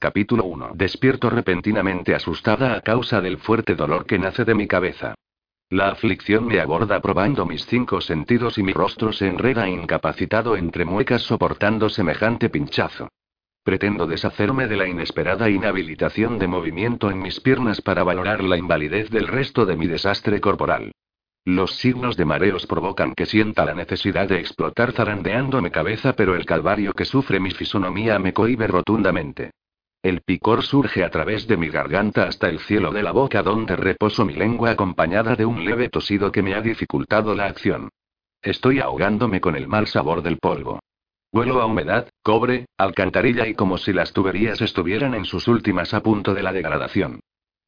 Capítulo 1. Despierto repentinamente asustada a causa del fuerte dolor que nace de mi cabeza. La aflicción me aborda probando mis cinco sentidos y mi rostro se enreda incapacitado entre muecas soportando semejante pinchazo. Pretendo deshacerme de la inesperada inhabilitación de movimiento en mis piernas para valorar la invalidez del resto de mi desastre corporal. Los signos de mareos provocan que sienta la necesidad de explotar zarandeando mi cabeza, pero el calvario que sufre mi fisonomía me cohibe rotundamente. El picor surge a través de mi garganta hasta el cielo de la boca donde reposo mi lengua acompañada de un leve tosido que me ha dificultado la acción. Estoy ahogándome con el mal sabor del polvo. Huelo a humedad, cobre, alcantarilla y como si las tuberías estuvieran en sus últimas a punto de la degradación.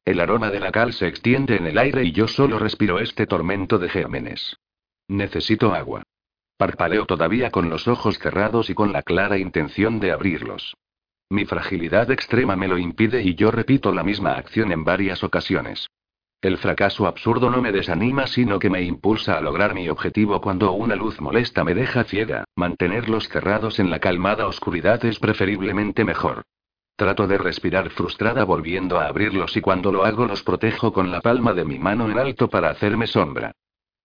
El aroma de la cal se extiende en el aire y yo solo respiro este tormento de gérmenes. Necesito agua. Parpaleo todavía con los ojos cerrados y con la clara intención de abrirlos. Mi fragilidad extrema me lo impide y yo repito la misma acción en varias ocasiones. El fracaso absurdo no me desanima, sino que me impulsa a lograr mi objetivo cuando una luz molesta me deja ciega. Mantenerlos cerrados en la calmada oscuridad es preferiblemente mejor. Trato de respirar frustrada volviendo a abrirlos y cuando lo hago los protejo con la palma de mi mano en alto para hacerme sombra.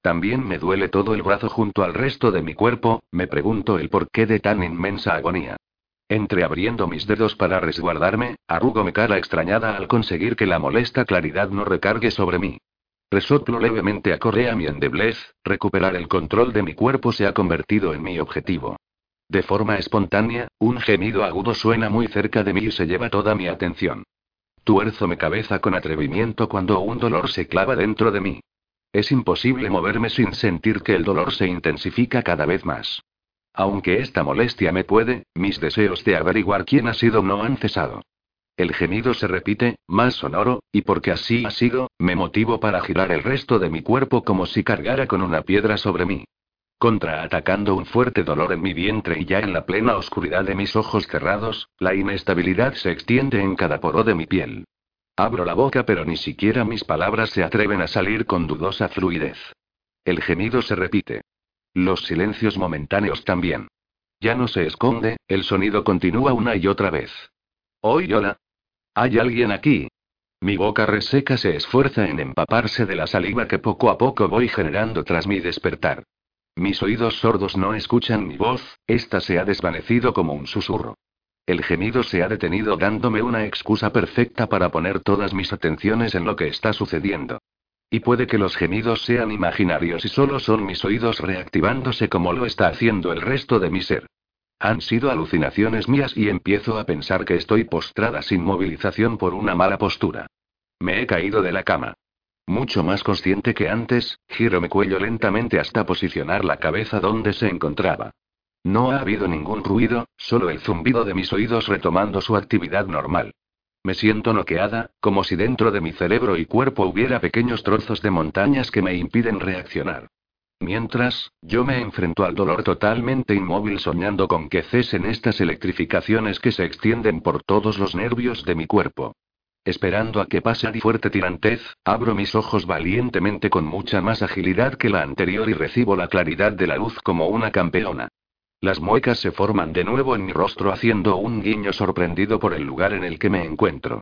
También me duele todo el brazo junto al resto de mi cuerpo, me pregunto el porqué de tan inmensa agonía. Entreabriendo mis dedos para resguardarme, arrugo mi cara extrañada al conseguir que la molesta claridad no recargue sobre mí. Resoplo levemente a Correa mi endeblez, recuperar el control de mi cuerpo se ha convertido en mi objetivo. De forma espontánea, un gemido agudo suena muy cerca de mí y se lleva toda mi atención. Tuerzo mi cabeza con atrevimiento cuando un dolor se clava dentro de mí. Es imposible moverme sin sentir que el dolor se intensifica cada vez más. Aunque esta molestia me puede, mis deseos de averiguar quién ha sido no han cesado. El gemido se repite, más sonoro, y porque así ha sido, me motivo para girar el resto de mi cuerpo como si cargara con una piedra sobre mí. Contraatacando un fuerte dolor en mi vientre y ya en la plena oscuridad de mis ojos cerrados, la inestabilidad se extiende en cada poro de mi piel. Abro la boca pero ni siquiera mis palabras se atreven a salir con dudosa fluidez. El gemido se repite. Los silencios momentáneos también. Ya no se esconde, el sonido continúa una y otra vez. ¿Oy, hola? ¿Hay alguien aquí? Mi boca reseca se esfuerza en empaparse de la saliva que poco a poco voy generando tras mi despertar. Mis oídos sordos no escuchan mi voz, esta se ha desvanecido como un susurro. El gemido se ha detenido dándome una excusa perfecta para poner todas mis atenciones en lo que está sucediendo. Y puede que los gemidos sean imaginarios y solo son mis oídos reactivándose como lo está haciendo el resto de mi ser. Han sido alucinaciones mías y empiezo a pensar que estoy postrada sin movilización por una mala postura. Me he caído de la cama. Mucho más consciente que antes, giro mi cuello lentamente hasta posicionar la cabeza donde se encontraba. No ha habido ningún ruido, solo el zumbido de mis oídos retomando su actividad normal. Me siento noqueada, como si dentro de mi cerebro y cuerpo hubiera pequeños trozos de montañas que me impiden reaccionar. Mientras, yo me enfrento al dolor totalmente inmóvil soñando con que cesen estas electrificaciones que se extienden por todos los nervios de mi cuerpo. Esperando a que pase a fuerte tirantez, abro mis ojos valientemente con mucha más agilidad que la anterior y recibo la claridad de la luz como una campeona. Las muecas se forman de nuevo en mi rostro haciendo un guiño sorprendido por el lugar en el que me encuentro.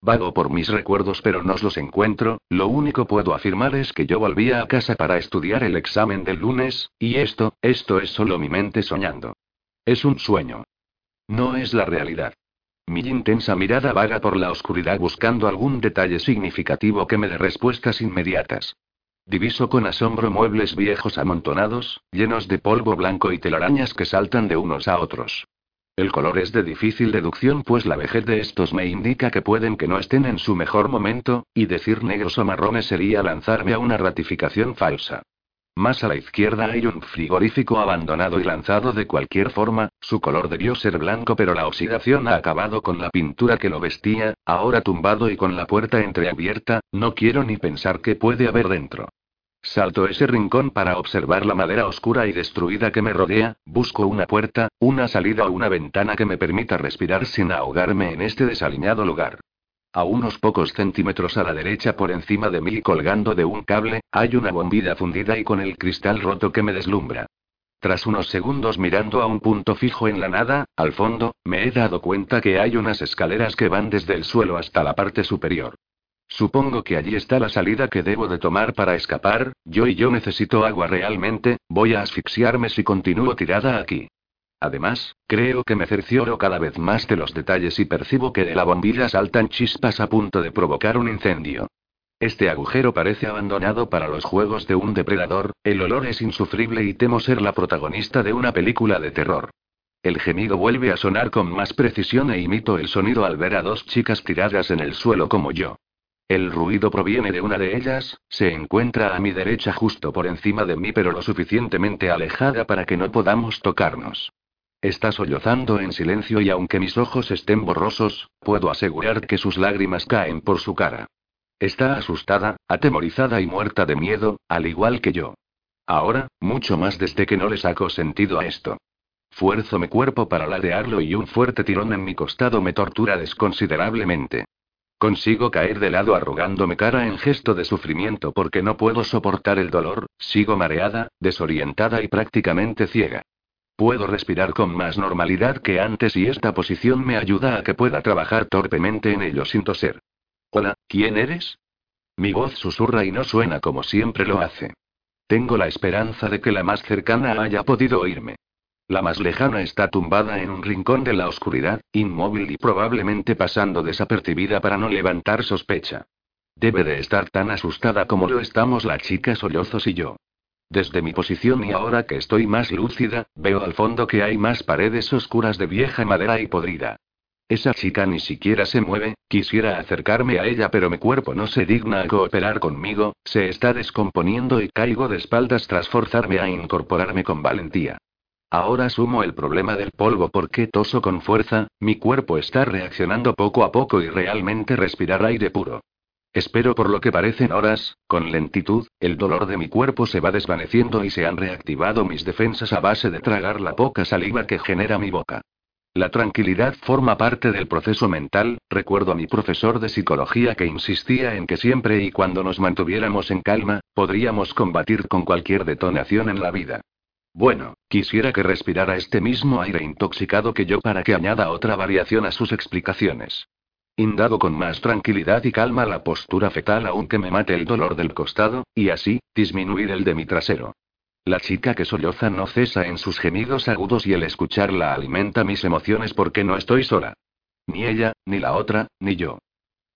Vago por mis recuerdos pero no los encuentro, lo único puedo afirmar es que yo volvía a casa para estudiar el examen del lunes, y esto, esto es solo mi mente soñando. Es un sueño. No es la realidad. Mi intensa mirada vaga por la oscuridad buscando algún detalle significativo que me dé respuestas inmediatas. Diviso con asombro muebles viejos amontonados, llenos de polvo blanco y telarañas que saltan de unos a otros. El color es de difícil deducción pues la vejez de estos me indica que pueden que no estén en su mejor momento, y decir negros o marrones sería lanzarme a una ratificación falsa. Más a la izquierda hay un frigorífico abandonado y lanzado de cualquier forma, su color debió ser blanco pero la oxidación ha acabado con la pintura que lo vestía, ahora tumbado y con la puerta entreabierta, no quiero ni pensar qué puede haber dentro. Salto ese rincón para observar la madera oscura y destruida que me rodea, busco una puerta, una salida o una ventana que me permita respirar sin ahogarme en este desaliñado lugar. A unos pocos centímetros a la derecha por encima de mí colgando de un cable, hay una bombilla fundida y con el cristal roto que me deslumbra. Tras unos segundos mirando a un punto fijo en la nada, al fondo, me he dado cuenta que hay unas escaleras que van desde el suelo hasta la parte superior. Supongo que allí está la salida que debo de tomar para escapar, yo y yo necesito agua realmente, voy a asfixiarme si continúo tirada aquí. Además, creo que me cercioro cada vez más de los detalles y percibo que de la bombilla saltan chispas a punto de provocar un incendio. Este agujero parece abandonado para los juegos de un depredador, el olor es insufrible y temo ser la protagonista de una película de terror. El gemido vuelve a sonar con más precisión e imito el sonido al ver a dos chicas tiradas en el suelo como yo. El ruido proviene de una de ellas, se encuentra a mi derecha justo por encima de mí pero lo suficientemente alejada para que no podamos tocarnos. Está sollozando en silencio y aunque mis ojos estén borrosos, puedo asegurar que sus lágrimas caen por su cara. Está asustada, atemorizada y muerta de miedo, al igual que yo. Ahora, mucho más desde que no le saco sentido a esto. Fuerzo mi cuerpo para ladearlo y un fuerte tirón en mi costado me tortura desconsiderablemente. Consigo caer de lado arrugándome cara en gesto de sufrimiento porque no puedo soportar el dolor, sigo mareada, desorientada y prácticamente ciega. Puedo respirar con más normalidad que antes y esta posición me ayuda a que pueda trabajar torpemente en ello sin toser. Hola, ¿quién eres? Mi voz susurra y no suena como siempre lo hace. Tengo la esperanza de que la más cercana haya podido oírme. La más lejana está tumbada en un rincón de la oscuridad, inmóvil y probablemente pasando desapercibida para no levantar sospecha. Debe de estar tan asustada como lo estamos la chica sollozos y yo. Desde mi posición y ahora que estoy más lúcida, veo al fondo que hay más paredes oscuras de vieja madera y podrida. Esa chica ni siquiera se mueve, quisiera acercarme a ella pero mi cuerpo no se digna a cooperar conmigo, se está descomponiendo y caigo de espaldas tras forzarme a incorporarme con valentía. Ahora asumo el problema del polvo porque toso con fuerza, mi cuerpo está reaccionando poco a poco y realmente respirar aire puro. Espero por lo que parecen horas, con lentitud, el dolor de mi cuerpo se va desvaneciendo y se han reactivado mis defensas a base de tragar la poca saliva que genera mi boca. La tranquilidad forma parte del proceso mental, recuerdo a mi profesor de psicología que insistía en que siempre y cuando nos mantuviéramos en calma, podríamos combatir con cualquier detonación en la vida. Bueno, quisiera que respirara este mismo aire intoxicado que yo para que añada otra variación a sus explicaciones. Indago con más tranquilidad y calma la postura fetal aunque me mate el dolor del costado, y así, disminuir el de mi trasero. La chica que solloza no cesa en sus gemidos agudos y el escucharla alimenta mis emociones porque no estoy sola. Ni ella, ni la otra, ni yo.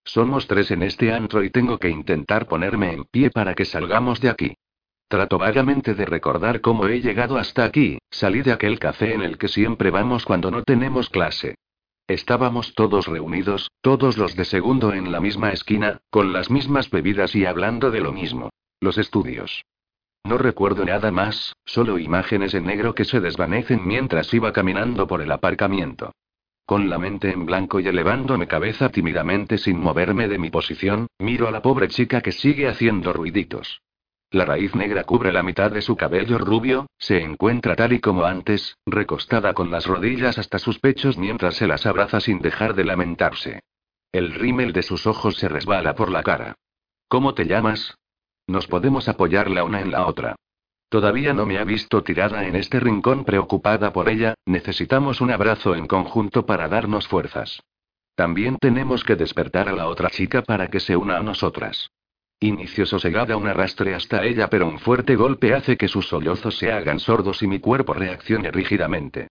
Somos tres en este antro y tengo que intentar ponerme en pie para que salgamos de aquí. Trato vagamente de recordar cómo he llegado hasta aquí, salí de aquel café en el que siempre vamos cuando no tenemos clase. Estábamos todos reunidos, todos los de segundo en la misma esquina, con las mismas bebidas y hablando de lo mismo. Los estudios. No recuerdo nada más, solo imágenes en negro que se desvanecen mientras iba caminando por el aparcamiento. Con la mente en blanco y elevando mi cabeza tímidamente sin moverme de mi posición, miro a la pobre chica que sigue haciendo ruiditos. La raíz negra cubre la mitad de su cabello rubio, se encuentra tal y como antes, recostada con las rodillas hasta sus pechos mientras se las abraza sin dejar de lamentarse. El rímel de sus ojos se resbala por la cara. ¿Cómo te llamas? Nos podemos apoyar la una en la otra. Todavía no me ha visto tirada en este rincón preocupada por ella, necesitamos un abrazo en conjunto para darnos fuerzas. También tenemos que despertar a la otra chica para que se una a nosotras. Inicio sosegada un arrastre hasta ella, pero un fuerte golpe hace que sus sollozos se hagan sordos y mi cuerpo reaccione rígidamente.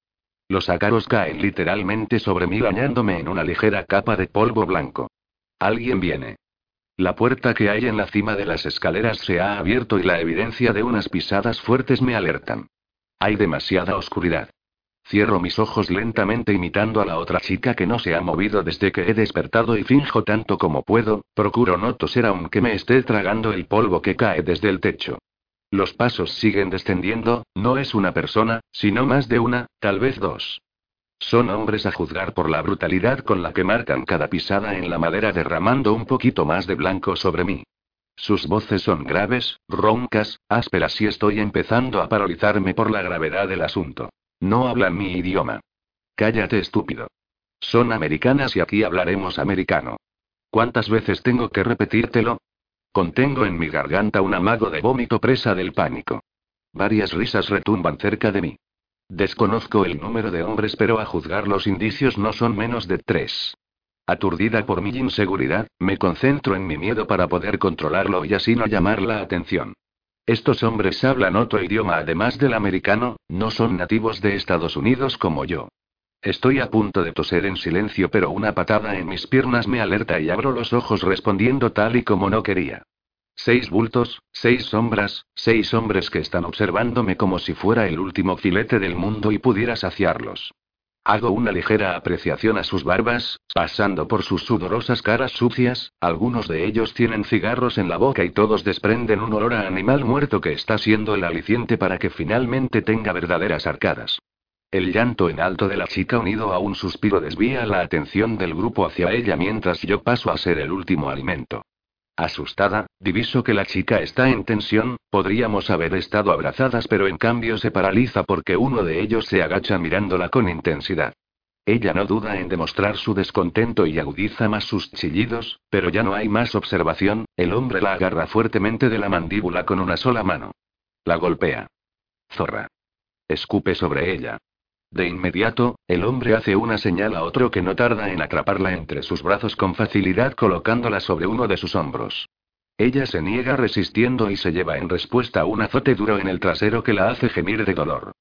Los ácaros caen literalmente sobre mí bañándome en una ligera capa de polvo blanco. Alguien viene. La puerta que hay en la cima de las escaleras se ha abierto y la evidencia de unas pisadas fuertes me alertan. Hay demasiada oscuridad. Cierro mis ojos lentamente imitando a la otra chica que no se ha movido desde que he despertado y finjo tanto como puedo, procuro no toser aunque me esté tragando el polvo que cae desde el techo. Los pasos siguen descendiendo, no es una persona, sino más de una, tal vez dos. Son hombres a juzgar por la brutalidad con la que marcan cada pisada en la madera derramando un poquito más de blanco sobre mí. Sus voces son graves, roncas, ásperas y estoy empezando a paralizarme por la gravedad del asunto. No hablan mi idioma. Cállate, estúpido. Son americanas y aquí hablaremos americano. ¿Cuántas veces tengo que repetírtelo? Contengo en mi garganta un amago de vómito presa del pánico. Varias risas retumban cerca de mí. Desconozco el número de hombres, pero a juzgar los indicios no son menos de tres. Aturdida por mi inseguridad, me concentro en mi miedo para poder controlarlo y así no llamar la atención. Estos hombres hablan otro idioma además del americano, no son nativos de Estados Unidos como yo. Estoy a punto de toser en silencio, pero una patada en mis piernas me alerta y abro los ojos respondiendo tal y como no quería. Seis bultos, seis sombras, seis hombres que están observándome como si fuera el último filete del mundo y pudiera saciarlos. Hago una ligera apreciación a sus barbas, pasando por sus sudorosas caras sucias, algunos de ellos tienen cigarros en la boca y todos desprenden un olor a animal muerto que está siendo el aliciente para que finalmente tenga verdaderas arcadas. El llanto en alto de la chica unido a un suspiro desvía la atención del grupo hacia ella mientras yo paso a ser el último alimento. Asustada, diviso que la chica está en tensión, podríamos haber estado abrazadas pero en cambio se paraliza porque uno de ellos se agacha mirándola con intensidad. Ella no duda en demostrar su descontento y agudiza más sus chillidos, pero ya no hay más observación, el hombre la agarra fuertemente de la mandíbula con una sola mano. La golpea. Zorra. Escupe sobre ella. De inmediato, el hombre hace una señal a otro que no tarda en atraparla entre sus brazos con facilidad colocándola sobre uno de sus hombros. Ella se niega resistiendo y se lleva en respuesta un azote duro en el trasero que la hace gemir de dolor.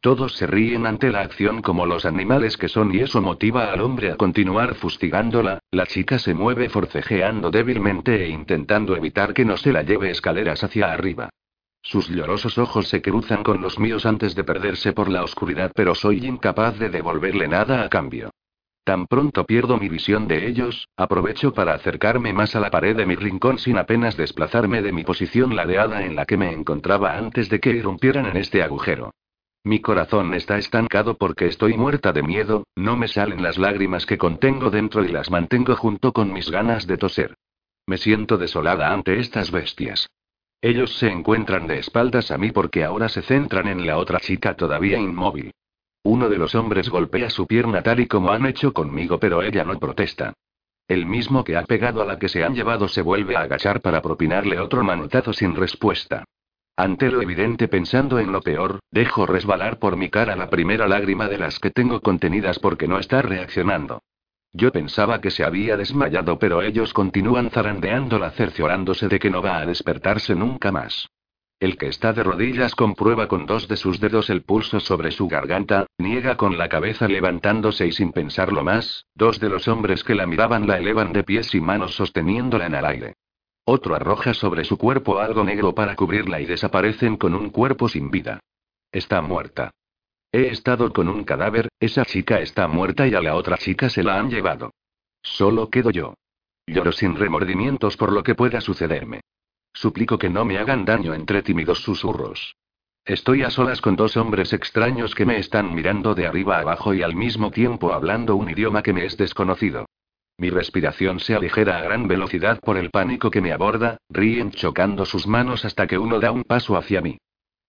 Todos se ríen ante la acción como los animales que son y eso motiva al hombre a continuar fustigándola, la chica se mueve forcejeando débilmente e intentando evitar que no se la lleve escaleras hacia arriba. Sus llorosos ojos se cruzan con los míos antes de perderse por la oscuridad, pero soy incapaz de devolverle nada a cambio. Tan pronto pierdo mi visión de ellos, aprovecho para acercarme más a la pared de mi rincón sin apenas desplazarme de mi posición ladeada en la que me encontraba antes de que irrumpieran en este agujero. Mi corazón está estancado porque estoy muerta de miedo, no me salen las lágrimas que contengo dentro y las mantengo junto con mis ganas de toser. Me siento desolada ante estas bestias. Ellos se encuentran de espaldas a mí porque ahora se centran en la otra chica todavía inmóvil. Uno de los hombres golpea su pierna tal y como han hecho conmigo, pero ella no protesta. El mismo que ha pegado a la que se han llevado se vuelve a agachar para propinarle otro manotazo sin respuesta. Ante lo evidente pensando en lo peor, dejo resbalar por mi cara la primera lágrima de las que tengo contenidas porque no está reaccionando. Yo pensaba que se había desmayado, pero ellos continúan zarandeándola cerciorándose de que no va a despertarse nunca más. El que está de rodillas comprueba con dos de sus dedos el pulso sobre su garganta, niega con la cabeza levantándose y sin pensarlo más, dos de los hombres que la miraban la elevan de pies y manos sosteniéndola en el aire. Otro arroja sobre su cuerpo algo negro para cubrirla y desaparecen con un cuerpo sin vida. Está muerta. He estado con un cadáver, esa chica está muerta y a la otra chica se la han llevado. Solo quedo yo. Lloro sin remordimientos por lo que pueda sucederme. Suplico que no me hagan daño entre tímidos susurros. Estoy a solas con dos hombres extraños que me están mirando de arriba abajo y al mismo tiempo hablando un idioma que me es desconocido. Mi respiración se aligera a gran velocidad por el pánico que me aborda, ríen chocando sus manos hasta que uno da un paso hacia mí.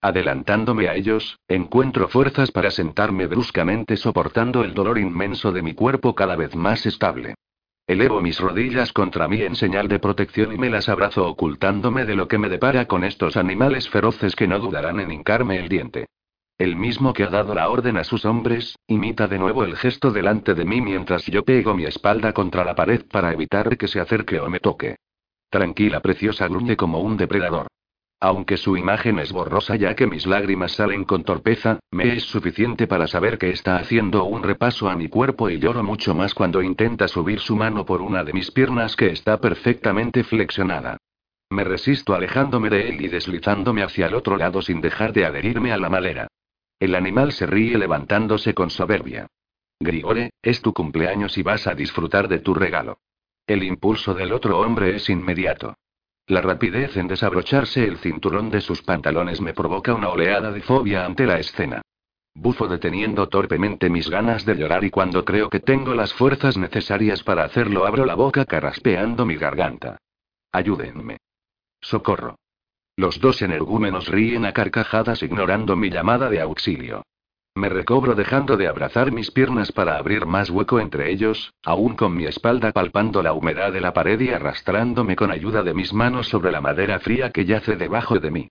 Adelantándome a ellos, encuentro fuerzas para sentarme bruscamente soportando el dolor inmenso de mi cuerpo cada vez más estable. Elevo mis rodillas contra mí en señal de protección y me las abrazo ocultándome de lo que me depara con estos animales feroces que no dudarán en hincarme el diente. El mismo que ha dado la orden a sus hombres, imita de nuevo el gesto delante de mí mientras yo pego mi espalda contra la pared para evitar que se acerque o me toque. Tranquila, preciosa, gruñe como un depredador. Aunque su imagen es borrosa ya que mis lágrimas salen con torpeza, me es suficiente para saber que está haciendo un repaso a mi cuerpo y lloro mucho más cuando intenta subir su mano por una de mis piernas que está perfectamente flexionada. Me resisto alejándome de él y deslizándome hacia el otro lado sin dejar de adherirme a la malera. El animal se ríe levantándose con soberbia. Grigore, es tu cumpleaños y vas a disfrutar de tu regalo. El impulso del otro hombre es inmediato. La rapidez en desabrocharse el cinturón de sus pantalones me provoca una oleada de fobia ante la escena. Bufo deteniendo torpemente mis ganas de llorar y cuando creo que tengo las fuerzas necesarias para hacerlo abro la boca carraspeando mi garganta. Ayúdenme. Socorro. Los dos energúmenos ríen a carcajadas ignorando mi llamada de auxilio. Me recobro dejando de abrazar mis piernas para abrir más hueco entre ellos, aún con mi espalda palpando la humedad de la pared y arrastrándome con ayuda de mis manos sobre la madera fría que yace debajo de mí.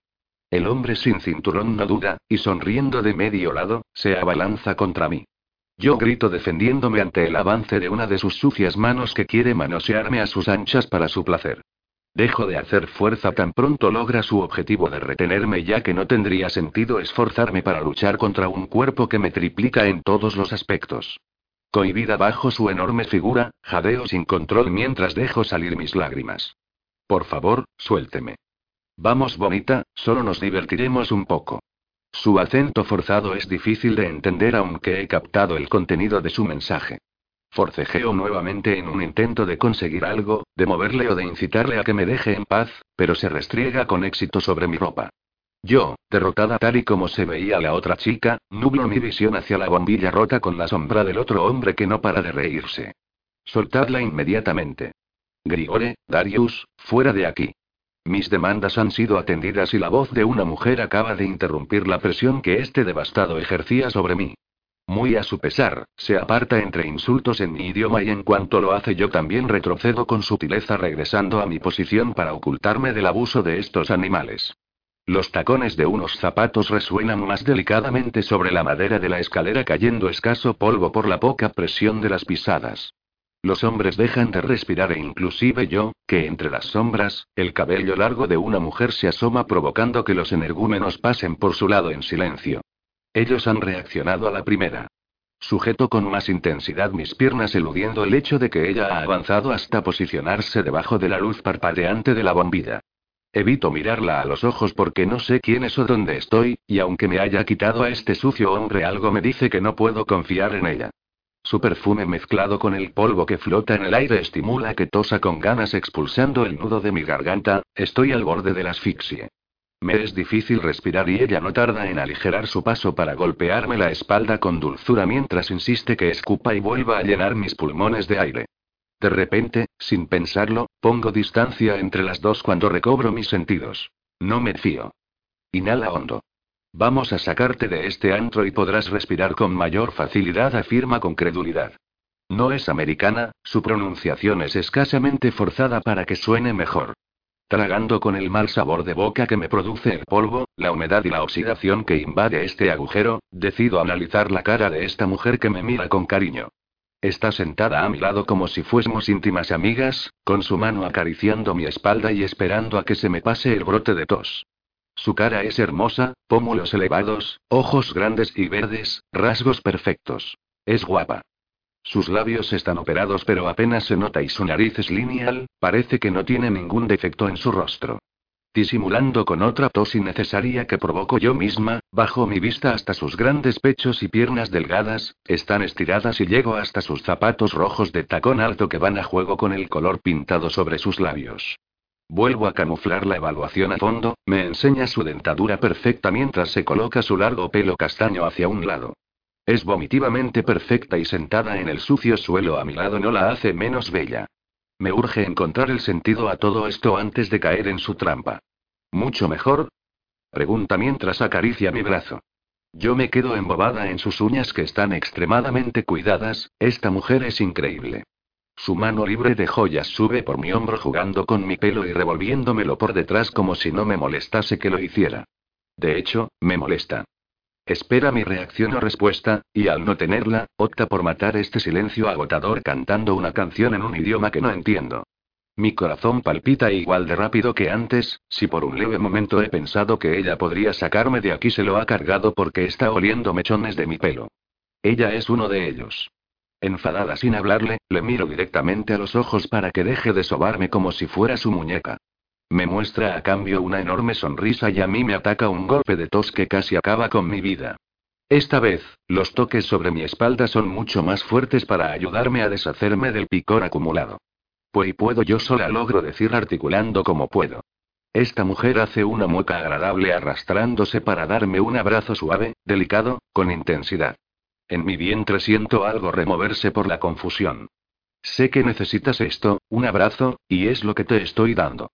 El hombre sin cinturón no duda, y sonriendo de medio lado, se abalanza contra mí. Yo grito defendiéndome ante el avance de una de sus sucias manos que quiere manosearme a sus anchas para su placer. Dejo de hacer fuerza tan pronto logra su objetivo de retenerme ya que no tendría sentido esforzarme para luchar contra un cuerpo que me triplica en todos los aspectos. Cohibida bajo su enorme figura, jadeo sin control mientras dejo salir mis lágrimas. Por favor, suélteme. Vamos, bonita, solo nos divertiremos un poco. Su acento forzado es difícil de entender aunque he captado el contenido de su mensaje. Forcejeo nuevamente en un intento de conseguir algo, de moverle o de incitarle a que me deje en paz, pero se restriega con éxito sobre mi ropa. Yo, derrotada tal y como se veía la otra chica, nublo mi visión hacia la bombilla rota con la sombra del otro hombre que no para de reírse. Soltadla inmediatamente. Grigore, Darius, fuera de aquí. Mis demandas han sido atendidas y la voz de una mujer acaba de interrumpir la presión que este devastado ejercía sobre mí. Muy a su pesar, se aparta entre insultos en mi idioma y en cuanto lo hace yo también retrocedo con sutileza regresando a mi posición para ocultarme del abuso de estos animales. Los tacones de unos zapatos resuenan más delicadamente sobre la madera de la escalera cayendo escaso polvo por la poca presión de las pisadas. Los hombres dejan de respirar e inclusive yo, que entre las sombras, el cabello largo de una mujer se asoma provocando que los energúmenos pasen por su lado en silencio. Ellos han reaccionado a la primera. Sujeto con más intensidad mis piernas eludiendo el hecho de que ella ha avanzado hasta posicionarse debajo de la luz parpadeante de la bombilla. Evito mirarla a los ojos porque no sé quién es o dónde estoy, y aunque me haya quitado a este sucio hombre algo me dice que no puedo confiar en ella. Su perfume mezclado con el polvo que flota en el aire estimula que tosa con ganas expulsando el nudo de mi garganta, estoy al borde de la asfixia. Me es difícil respirar y ella no tarda en aligerar su paso para golpearme la espalda con dulzura mientras insiste que escupa y vuelva a llenar mis pulmones de aire. De repente, sin pensarlo, pongo distancia entre las dos cuando recobro mis sentidos. No me fío. Inhala hondo. Vamos a sacarte de este antro y podrás respirar con mayor facilidad, afirma con credulidad. No es americana, su pronunciación es escasamente forzada para que suene mejor. Tragando con el mal sabor de boca que me produce el polvo, la humedad y la oxidación que invade este agujero, decido analizar la cara de esta mujer que me mira con cariño. Está sentada a mi lado como si fuésemos íntimas amigas, con su mano acariciando mi espalda y esperando a que se me pase el brote de tos. Su cara es hermosa, pómulos elevados, ojos grandes y verdes, rasgos perfectos. Es guapa. Sus labios están operados pero apenas se nota y su nariz es lineal, parece que no tiene ningún defecto en su rostro. Disimulando con otra tos innecesaria que provoco yo misma, bajo mi vista hasta sus grandes pechos y piernas delgadas, están estiradas y llego hasta sus zapatos rojos de tacón alto que van a juego con el color pintado sobre sus labios. Vuelvo a camuflar la evaluación a fondo, me enseña su dentadura perfecta mientras se coloca su largo pelo castaño hacia un lado. Es vomitivamente perfecta y sentada en el sucio suelo a mi lado no la hace menos bella. Me urge encontrar el sentido a todo esto antes de caer en su trampa. ¿Mucho mejor? Pregunta mientras acaricia mi brazo. Yo me quedo embobada en sus uñas que están extremadamente cuidadas, esta mujer es increíble. Su mano libre de joyas sube por mi hombro jugando con mi pelo y revolviéndomelo por detrás como si no me molestase que lo hiciera. De hecho, me molesta. Espera mi reacción o respuesta, y al no tenerla, opta por matar este silencio agotador cantando una canción en un idioma que no entiendo. Mi corazón palpita igual de rápido que antes, si por un leve momento he pensado que ella podría sacarme de aquí se lo ha cargado porque está oliendo mechones de mi pelo. Ella es uno de ellos. Enfadada sin hablarle, le miro directamente a los ojos para que deje de sobarme como si fuera su muñeca. Me muestra a cambio una enorme sonrisa y a mí me ataca un golpe de tos que casi acaba con mi vida. Esta vez, los toques sobre mi espalda son mucho más fuertes para ayudarme a deshacerme del picor acumulado. Pues puedo yo sola logro decir articulando como puedo. esta mujer hace una mueca agradable arrastrándose para darme un abrazo suave, delicado, con intensidad. En mi vientre siento algo removerse por la confusión. Sé que necesitas esto, un abrazo, y es lo que te estoy dando.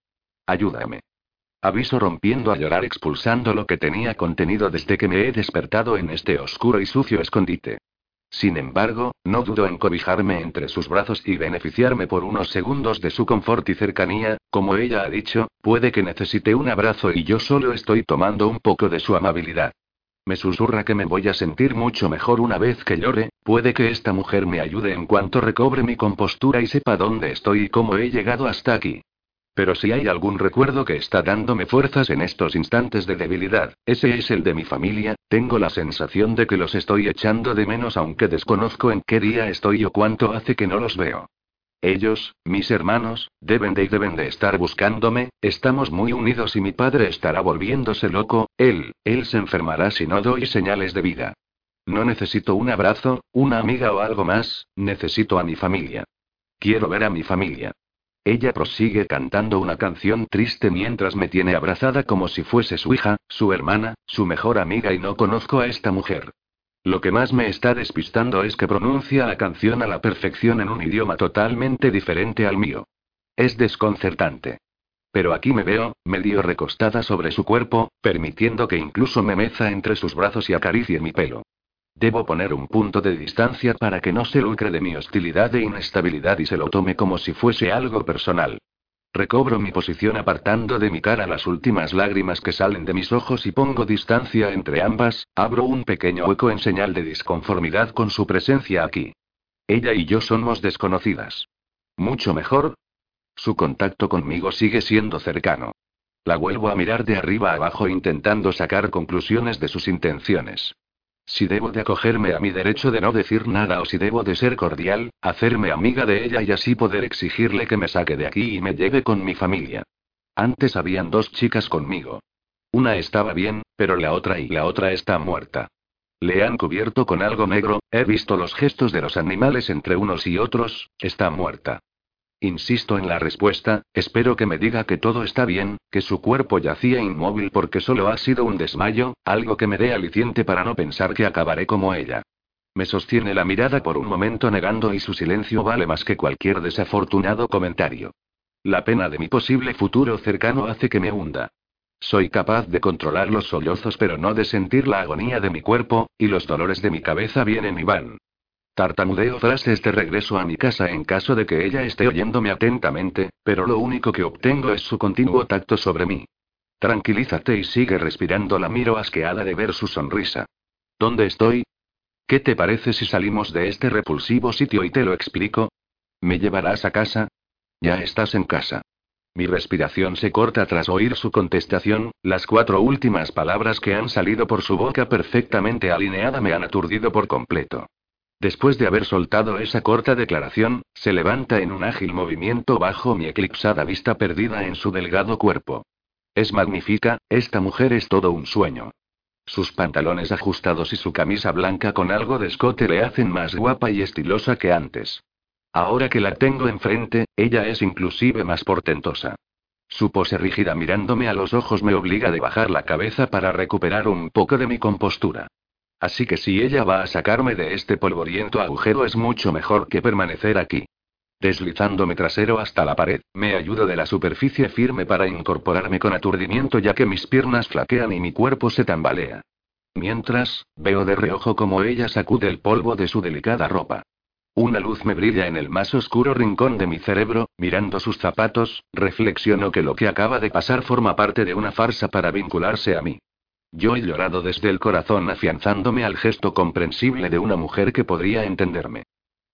Ayúdame. Aviso rompiendo a llorar expulsando lo que tenía contenido desde que me he despertado en este oscuro y sucio escondite. Sin embargo, no dudo en cobijarme entre sus brazos y beneficiarme por unos segundos de su confort y cercanía, como ella ha dicho, puede que necesite un abrazo y yo solo estoy tomando un poco de su amabilidad. Me susurra que me voy a sentir mucho mejor una vez que llore, puede que esta mujer me ayude en cuanto recobre mi compostura y sepa dónde estoy y cómo he llegado hasta aquí. Pero si hay algún recuerdo que está dándome fuerzas en estos instantes de debilidad, ese es el de mi familia, tengo la sensación de que los estoy echando de menos aunque desconozco en qué día estoy o cuánto hace que no los veo. Ellos, mis hermanos, deben de y deben de estar buscándome, estamos muy unidos y mi padre estará volviéndose loco, él, él se enfermará si no doy señales de vida. No necesito un abrazo, una amiga o algo más, necesito a mi familia. Quiero ver a mi familia. Ella prosigue cantando una canción triste mientras me tiene abrazada como si fuese su hija, su hermana, su mejor amiga y no conozco a esta mujer. Lo que más me está despistando es que pronuncia la canción a la perfección en un idioma totalmente diferente al mío. Es desconcertante. Pero aquí me veo, medio recostada sobre su cuerpo, permitiendo que incluso me meza entre sus brazos y acaricie mi pelo. Debo poner un punto de distancia para que no se lucre de mi hostilidad e inestabilidad y se lo tome como si fuese algo personal. Recobro mi posición apartando de mi cara las últimas lágrimas que salen de mis ojos y pongo distancia entre ambas, abro un pequeño hueco en señal de disconformidad con su presencia aquí. Ella y yo somos desconocidas. Mucho mejor. Su contacto conmigo sigue siendo cercano. La vuelvo a mirar de arriba abajo intentando sacar conclusiones de sus intenciones. Si debo de acogerme a mi derecho de no decir nada o si debo de ser cordial, hacerme amiga de ella y así poder exigirle que me saque de aquí y me lleve con mi familia. Antes habían dos chicas conmigo. Una estaba bien, pero la otra y la otra está muerta. Le han cubierto con algo negro, he visto los gestos de los animales entre unos y otros, está muerta. Insisto en la respuesta, espero que me diga que todo está bien, que su cuerpo yacía inmóvil porque solo ha sido un desmayo, algo que me dé aliciente para no pensar que acabaré como ella. Me sostiene la mirada por un momento negando y su silencio vale más que cualquier desafortunado comentario. La pena de mi posible futuro cercano hace que me hunda. Soy capaz de controlar los sollozos pero no de sentir la agonía de mi cuerpo, y los dolores de mi cabeza vienen y van. Tartamudeo frases de regreso a mi casa en caso de que ella esté oyéndome atentamente, pero lo único que obtengo es su continuo tacto sobre mí. Tranquilízate y sigue respirando, la miro asqueada de ver su sonrisa. ¿Dónde estoy? ¿Qué te parece si salimos de este repulsivo sitio y te lo explico? ¿Me llevarás a casa? Ya estás en casa. Mi respiración se corta tras oír su contestación, las cuatro últimas palabras que han salido por su boca perfectamente alineada me han aturdido por completo. Después de haber soltado esa corta declaración, se levanta en un ágil movimiento bajo mi eclipsada vista perdida en su delgado cuerpo. Es magnífica, esta mujer es todo un sueño. Sus pantalones ajustados y su camisa blanca con algo de escote le hacen más guapa y estilosa que antes. Ahora que la tengo enfrente, ella es inclusive más portentosa. Su pose rígida mirándome a los ojos me obliga a bajar la cabeza para recuperar un poco de mi compostura. Así que si ella va a sacarme de este polvoriento agujero es mucho mejor que permanecer aquí. Deslizándome trasero hasta la pared, me ayudo de la superficie firme para incorporarme con aturdimiento ya que mis piernas flaquean y mi cuerpo se tambalea. Mientras, veo de reojo como ella sacude el polvo de su delicada ropa. Una luz me brilla en el más oscuro rincón de mi cerebro, mirando sus zapatos, reflexiono que lo que acaba de pasar forma parte de una farsa para vincularse a mí. Yo he llorado desde el corazón afianzándome al gesto comprensible de una mujer que podría entenderme.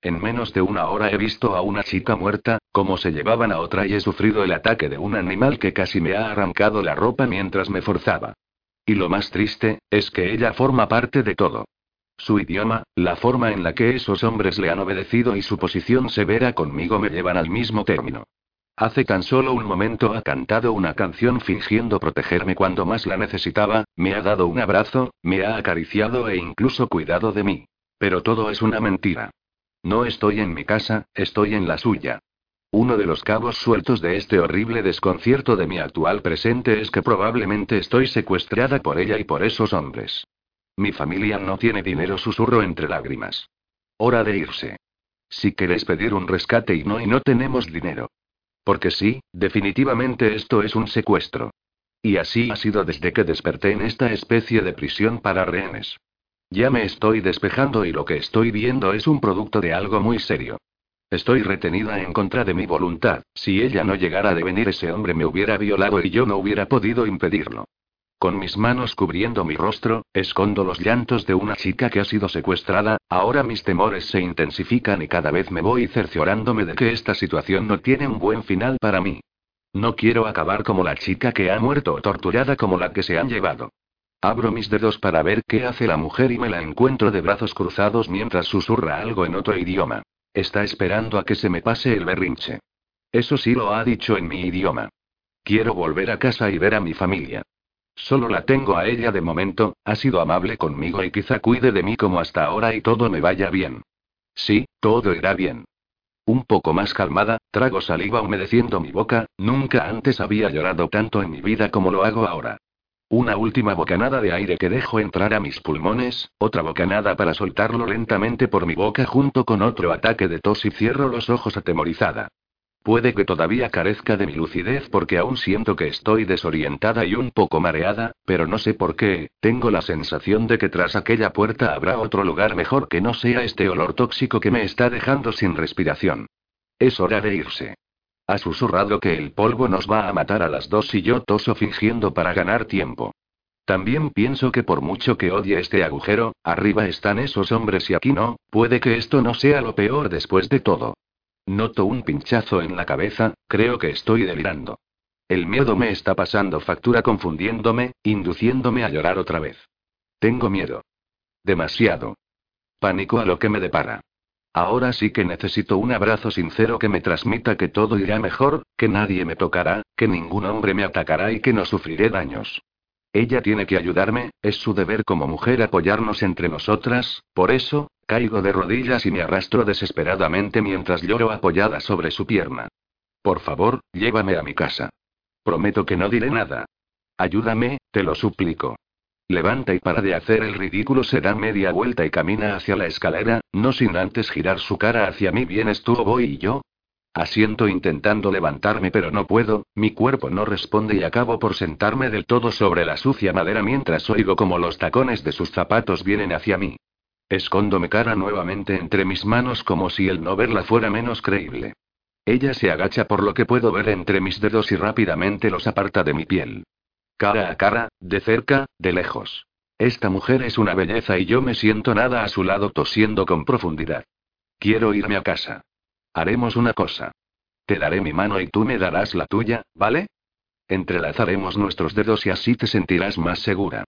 En menos de una hora he visto a una chica muerta, como se llevaban a otra y he sufrido el ataque de un animal que casi me ha arrancado la ropa mientras me forzaba. Y lo más triste, es que ella forma parte de todo. Su idioma, la forma en la que esos hombres le han obedecido y su posición severa conmigo me llevan al mismo término. Hace tan solo un momento ha cantado una canción fingiendo protegerme cuando más la necesitaba, me ha dado un abrazo, me ha acariciado e incluso cuidado de mí. Pero todo es una mentira. No estoy en mi casa, estoy en la suya. Uno de los cabos sueltos de este horrible desconcierto de mi actual presente es que probablemente estoy secuestrada por ella y por esos hombres. Mi familia no tiene dinero, susurro entre lágrimas. Hora de irse. Si queréis pedir un rescate y no y no tenemos dinero. Porque sí, definitivamente esto es un secuestro. Y así ha sido desde que desperté en esta especie de prisión para rehenes. Ya me estoy despejando y lo que estoy viendo es un producto de algo muy serio. Estoy retenida en contra de mi voluntad. Si ella no llegara a devenir ese hombre me hubiera violado y yo no hubiera podido impedirlo. Con mis manos cubriendo mi rostro, escondo los llantos de una chica que ha sido secuestrada, ahora mis temores se intensifican y cada vez me voy cerciorándome de que esta situación no tiene un buen final para mí. No quiero acabar como la chica que ha muerto o torturada como la que se han llevado. Abro mis dedos para ver qué hace la mujer y me la encuentro de brazos cruzados mientras susurra algo en otro idioma. Está esperando a que se me pase el berrinche. Eso sí lo ha dicho en mi idioma. Quiero volver a casa y ver a mi familia. Solo la tengo a ella de momento, ha sido amable conmigo y quizá cuide de mí como hasta ahora y todo me vaya bien. Sí, todo irá bien. Un poco más calmada, trago saliva humedeciendo mi boca, nunca antes había llorado tanto en mi vida como lo hago ahora. Una última bocanada de aire que dejo entrar a mis pulmones, otra bocanada para soltarlo lentamente por mi boca junto con otro ataque de tos y cierro los ojos atemorizada. Puede que todavía carezca de mi lucidez porque aún siento que estoy desorientada y un poco mareada, pero no sé por qué, tengo la sensación de que tras aquella puerta habrá otro lugar mejor que no sea este olor tóxico que me está dejando sin respiración. Es hora de irse. Ha susurrado que el polvo nos va a matar a las dos y yo toso fingiendo para ganar tiempo. También pienso que por mucho que odie este agujero, arriba están esos hombres y aquí no, puede que esto no sea lo peor después de todo. Noto un pinchazo en la cabeza, creo que estoy delirando. El miedo me está pasando factura confundiéndome, induciéndome a llorar otra vez. Tengo miedo. Demasiado. Pánico a lo que me depara. Ahora sí que necesito un abrazo sincero que me transmita que todo irá mejor, que nadie me tocará, que ningún hombre me atacará y que no sufriré daños. Ella tiene que ayudarme, es su deber como mujer apoyarnos entre nosotras, por eso, caigo de rodillas y me arrastro desesperadamente mientras lloro apoyada sobre su pierna. Por favor, llévame a mi casa. Prometo que no diré nada. Ayúdame, te lo suplico. Levanta y para de hacer el ridículo se da media vuelta y camina hacia la escalera, no sin antes girar su cara hacia mí. ¿Vienes tú o voy y yo? Asiento intentando levantarme pero no puedo, mi cuerpo no responde y acabo por sentarme del todo sobre la sucia madera mientras oigo como los tacones de sus zapatos vienen hacia mí. Escondo mi cara nuevamente entre mis manos como si el no verla fuera menos creíble. Ella se agacha por lo que puedo ver entre mis dedos y rápidamente los aparta de mi piel. Cara a cara, de cerca, de lejos. Esta mujer es una belleza y yo me siento nada a su lado tosiendo con profundidad. Quiero irme a casa. Haremos una cosa. Te daré mi mano y tú me darás la tuya, ¿vale? Entrelazaremos nuestros dedos y así te sentirás más segura.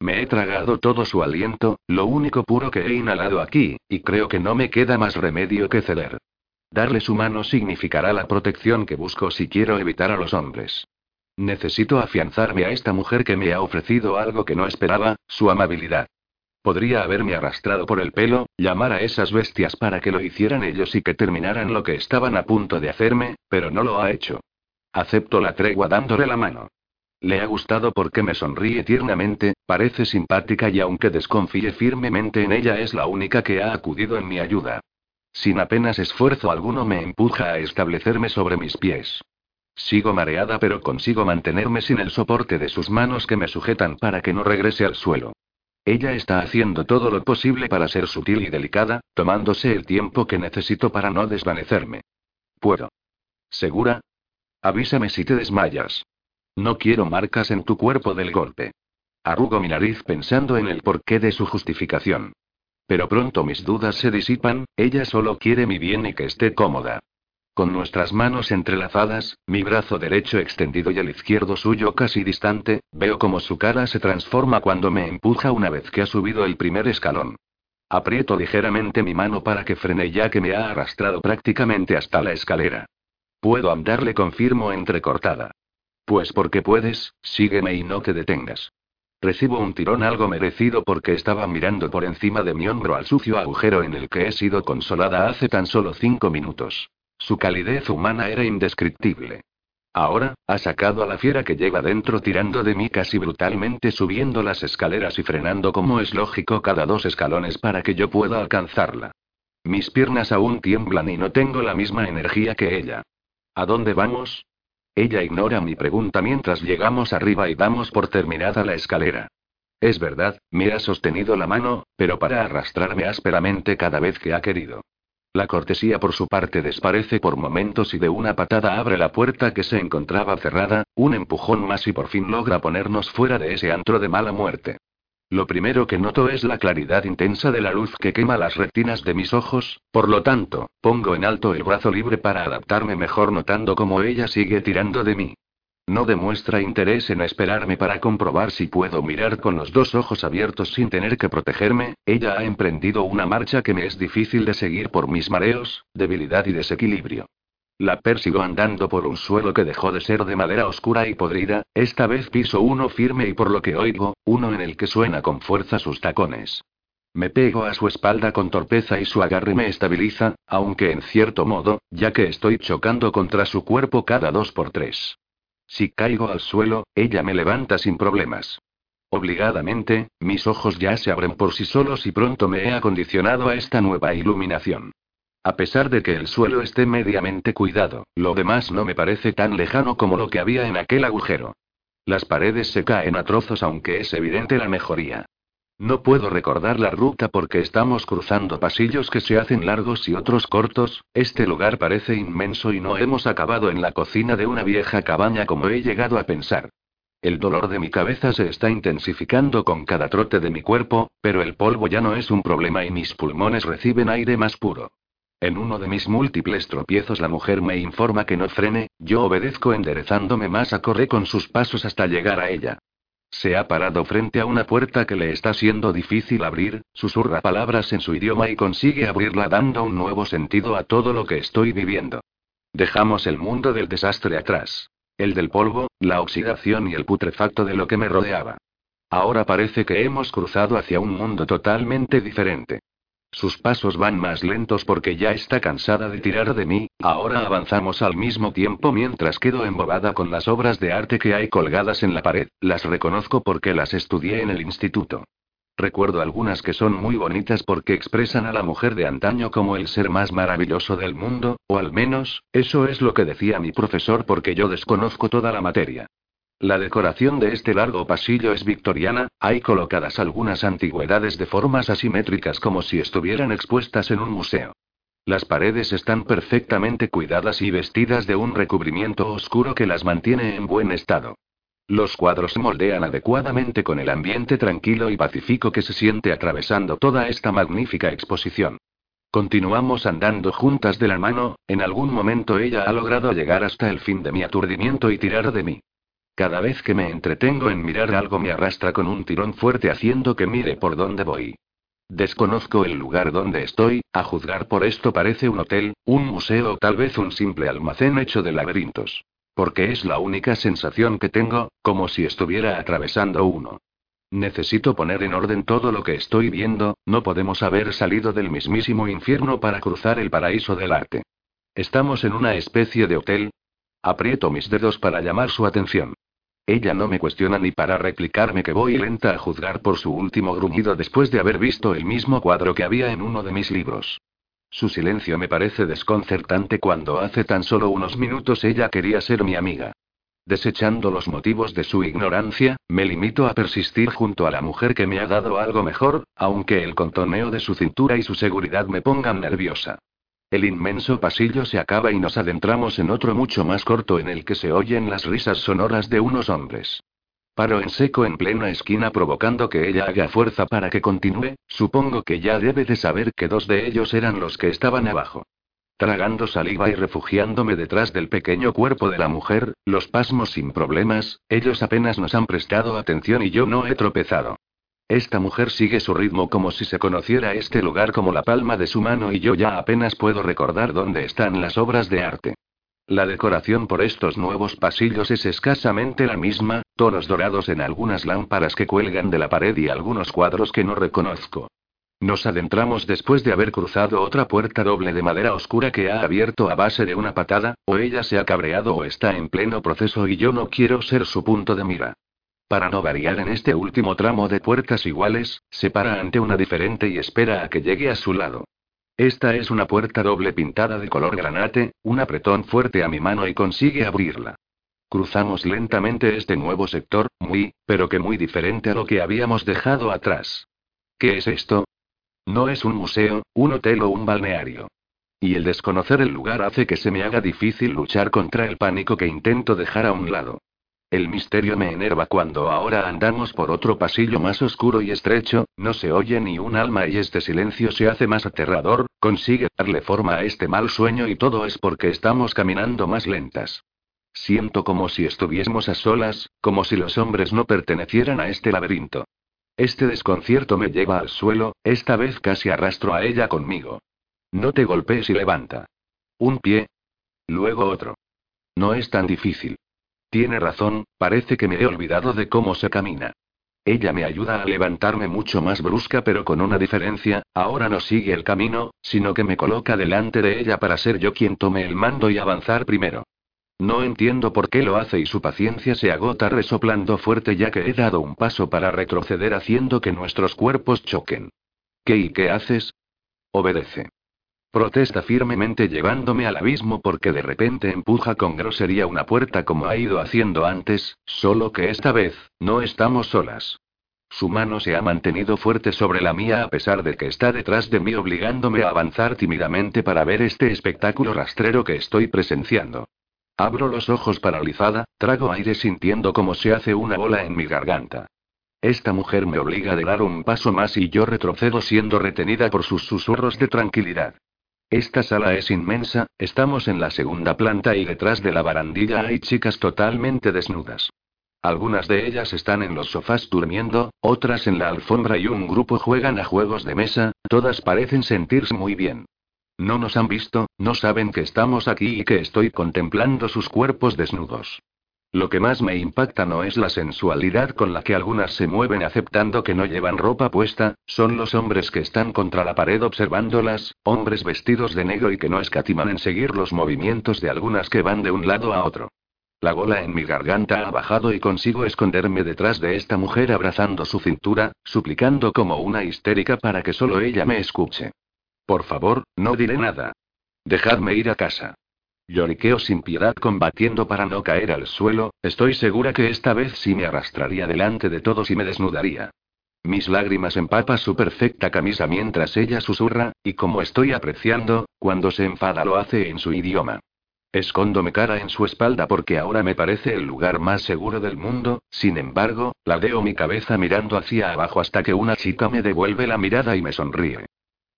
Me he tragado todo su aliento, lo único puro que he inhalado aquí, y creo que no me queda más remedio que ceder. Darle su mano significará la protección que busco si quiero evitar a los hombres. Necesito afianzarme a esta mujer que me ha ofrecido algo que no esperaba, su amabilidad. Podría haberme arrastrado por el pelo, llamar a esas bestias para que lo hicieran ellos y que terminaran lo que estaban a punto de hacerme, pero no lo ha hecho. Acepto la tregua dándole la mano. Le ha gustado porque me sonríe tiernamente, parece simpática y aunque desconfíe firmemente en ella es la única que ha acudido en mi ayuda. Sin apenas esfuerzo alguno me empuja a establecerme sobre mis pies. Sigo mareada pero consigo mantenerme sin el soporte de sus manos que me sujetan para que no regrese al suelo. Ella está haciendo todo lo posible para ser sutil y delicada, tomándose el tiempo que necesito para no desvanecerme. Puedo. ¿Segura? Avísame si te desmayas. No quiero marcas en tu cuerpo del golpe. Arrugo mi nariz pensando en el porqué de su justificación. Pero pronto mis dudas se disipan, ella solo quiere mi bien y que esté cómoda. Con nuestras manos entrelazadas, mi brazo derecho extendido y el izquierdo suyo casi distante, veo como su cara se transforma cuando me empuja una vez que ha subido el primer escalón. Aprieto ligeramente mi mano para que frene ya que me ha arrastrado prácticamente hasta la escalera. Puedo andarle confirmo entrecortada. Pues porque puedes, sígueme y no te detengas. Recibo un tirón algo merecido porque estaba mirando por encima de mi hombro al sucio agujero en el que he sido consolada hace tan solo cinco minutos. Su calidez humana era indescriptible. Ahora, ha sacado a la fiera que lleva dentro tirando de mí casi brutalmente subiendo las escaleras y frenando como es lógico cada dos escalones para que yo pueda alcanzarla. Mis piernas aún tiemblan y no tengo la misma energía que ella. ¿A dónde vamos? Ella ignora mi pregunta mientras llegamos arriba y damos por terminada la escalera. Es verdad, me ha sostenido la mano, pero para arrastrarme ásperamente cada vez que ha querido. La cortesía por su parte desparece por momentos y de una patada abre la puerta que se encontraba cerrada, un empujón más y por fin logra ponernos fuera de ese antro de mala muerte. Lo primero que noto es la claridad intensa de la luz que quema las retinas de mis ojos, por lo tanto, pongo en alto el brazo libre para adaptarme mejor notando cómo ella sigue tirando de mí. No demuestra interés en esperarme para comprobar si puedo mirar con los dos ojos abiertos sin tener que protegerme, ella ha emprendido una marcha que me es difícil de seguir por mis mareos, debilidad y desequilibrio. La persigo andando por un suelo que dejó de ser de madera oscura y podrida, esta vez piso uno firme y por lo que oigo, uno en el que suena con fuerza sus tacones. Me pego a su espalda con torpeza y su agarre me estabiliza, aunque en cierto modo, ya que estoy chocando contra su cuerpo cada dos por tres. Si caigo al suelo, ella me levanta sin problemas. Obligadamente, mis ojos ya se abren por sí solos y pronto me he acondicionado a esta nueva iluminación. A pesar de que el suelo esté mediamente cuidado, lo demás no me parece tan lejano como lo que había en aquel agujero. Las paredes se caen a trozos aunque es evidente la mejoría. No puedo recordar la ruta porque estamos cruzando pasillos que se hacen largos y otros cortos, este lugar parece inmenso y no hemos acabado en la cocina de una vieja cabaña como he llegado a pensar. El dolor de mi cabeza se está intensificando con cada trote de mi cuerpo, pero el polvo ya no es un problema y mis pulmones reciben aire más puro. En uno de mis múltiples tropiezos la mujer me informa que no frene, yo obedezco enderezándome más a correr con sus pasos hasta llegar a ella. Se ha parado frente a una puerta que le está siendo difícil abrir, susurra palabras en su idioma y consigue abrirla dando un nuevo sentido a todo lo que estoy viviendo. Dejamos el mundo del desastre atrás. El del polvo, la oxidación y el putrefacto de lo que me rodeaba. Ahora parece que hemos cruzado hacia un mundo totalmente diferente. Sus pasos van más lentos porque ya está cansada de tirar de mí, ahora avanzamos al mismo tiempo mientras quedo embobada con las obras de arte que hay colgadas en la pared, las reconozco porque las estudié en el instituto. Recuerdo algunas que son muy bonitas porque expresan a la mujer de antaño como el ser más maravilloso del mundo, o al menos, eso es lo que decía mi profesor porque yo desconozco toda la materia. La decoración de este largo pasillo es victoriana, hay colocadas algunas antigüedades de formas asimétricas como si estuvieran expuestas en un museo. Las paredes están perfectamente cuidadas y vestidas de un recubrimiento oscuro que las mantiene en buen estado. Los cuadros se moldean adecuadamente con el ambiente tranquilo y pacífico que se siente atravesando toda esta magnífica exposición. Continuamos andando juntas de la mano, en algún momento ella ha logrado llegar hasta el fin de mi aturdimiento y tirar de mí. Cada vez que me entretengo en mirar algo me arrastra con un tirón fuerte haciendo que mire por dónde voy. Desconozco el lugar donde estoy, a juzgar por esto parece un hotel, un museo o tal vez un simple almacén hecho de laberintos. Porque es la única sensación que tengo, como si estuviera atravesando uno. Necesito poner en orden todo lo que estoy viendo, no podemos haber salido del mismísimo infierno para cruzar el paraíso del arte. Estamos en una especie de hotel. Aprieto mis dedos para llamar su atención. Ella no me cuestiona ni para replicarme que voy lenta a juzgar por su último gruñido después de haber visto el mismo cuadro que había en uno de mis libros. Su silencio me parece desconcertante cuando hace tan solo unos minutos ella quería ser mi amiga. Desechando los motivos de su ignorancia, me limito a persistir junto a la mujer que me ha dado algo mejor, aunque el contoneo de su cintura y su seguridad me pongan nerviosa. El inmenso pasillo se acaba y nos adentramos en otro mucho más corto en el que se oyen las risas sonoras de unos hombres. Paro en seco en plena esquina provocando que ella haga fuerza para que continúe, supongo que ya debe de saber que dos de ellos eran los que estaban abajo. Tragando saliva y refugiándome detrás del pequeño cuerpo de la mujer, los pasmos sin problemas, ellos apenas nos han prestado atención y yo no he tropezado. Esta mujer sigue su ritmo como si se conociera este lugar como la palma de su mano y yo ya apenas puedo recordar dónde están las obras de arte. La decoración por estos nuevos pasillos es escasamente la misma, tonos dorados en algunas lámparas que cuelgan de la pared y algunos cuadros que no reconozco. Nos adentramos después de haber cruzado otra puerta doble de madera oscura que ha abierto a base de una patada, o ella se ha cabreado o está en pleno proceso y yo no quiero ser su punto de mira. Para no variar en este último tramo de puertas iguales, se para ante una diferente y espera a que llegue a su lado. Esta es una puerta doble pintada de color granate, un apretón fuerte a mi mano y consigue abrirla. Cruzamos lentamente este nuevo sector, muy, pero que muy diferente a lo que habíamos dejado atrás. ¿Qué es esto? No es un museo, un hotel o un balneario. Y el desconocer el lugar hace que se me haga difícil luchar contra el pánico que intento dejar a un lado. El misterio me enerva cuando ahora andamos por otro pasillo más oscuro y estrecho, no se oye ni un alma y este silencio se hace más aterrador, consigue darle forma a este mal sueño y todo es porque estamos caminando más lentas. Siento como si estuviésemos a solas, como si los hombres no pertenecieran a este laberinto. Este desconcierto me lleva al suelo, esta vez casi arrastro a ella conmigo. No te golpees y levanta. Un pie. Luego otro. No es tan difícil. Tiene razón, parece que me he olvidado de cómo se camina. Ella me ayuda a levantarme mucho más brusca pero con una diferencia, ahora no sigue el camino, sino que me coloca delante de ella para ser yo quien tome el mando y avanzar primero. No entiendo por qué lo hace y su paciencia se agota resoplando fuerte ya que he dado un paso para retroceder haciendo que nuestros cuerpos choquen. ¿Qué y qué haces? Obedece. Protesta firmemente llevándome al abismo porque de repente empuja con grosería una puerta como ha ido haciendo antes, solo que esta vez, no estamos solas. Su mano se ha mantenido fuerte sobre la mía a pesar de que está detrás de mí obligándome a avanzar tímidamente para ver este espectáculo rastrero que estoy presenciando. Abro los ojos paralizada, trago aire sintiendo como se hace una bola en mi garganta. Esta mujer me obliga a dar un paso más y yo retrocedo siendo retenida por sus susurros de tranquilidad. Esta sala es inmensa, estamos en la segunda planta y detrás de la barandilla hay chicas totalmente desnudas. Algunas de ellas están en los sofás durmiendo, otras en la alfombra y un grupo juegan a juegos de mesa, todas parecen sentirse muy bien. No nos han visto, no saben que estamos aquí y que estoy contemplando sus cuerpos desnudos. Lo que más me impacta no es la sensualidad con la que algunas se mueven aceptando que no llevan ropa puesta, son los hombres que están contra la pared observándolas, hombres vestidos de negro y que no escatiman en seguir los movimientos de algunas que van de un lado a otro. La gola en mi garganta ha bajado y consigo esconderme detrás de esta mujer abrazando su cintura, suplicando como una histérica para que solo ella me escuche. Por favor, no diré nada. Dejadme ir a casa. Lloriqueo sin piedad combatiendo para no caer al suelo, estoy segura que esta vez sí me arrastraría delante de todos y me desnudaría. Mis lágrimas empapan su perfecta camisa mientras ella susurra, y como estoy apreciando, cuando se enfada lo hace en su idioma. Escondo mi cara en su espalda porque ahora me parece el lugar más seguro del mundo, sin embargo, ladeo mi cabeza mirando hacia abajo hasta que una chica me devuelve la mirada y me sonríe.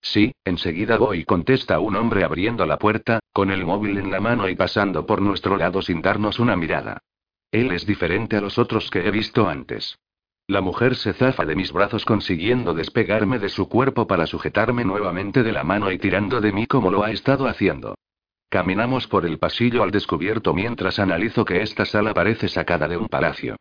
Sí, enseguida voy, contesta un hombre abriendo la puerta, con el móvil en la mano y pasando por nuestro lado sin darnos una mirada. Él es diferente a los otros que he visto antes. La mujer se zafa de mis brazos consiguiendo despegarme de su cuerpo para sujetarme nuevamente de la mano y tirando de mí como lo ha estado haciendo. Caminamos por el pasillo al descubierto mientras analizo que esta sala parece sacada de un palacio.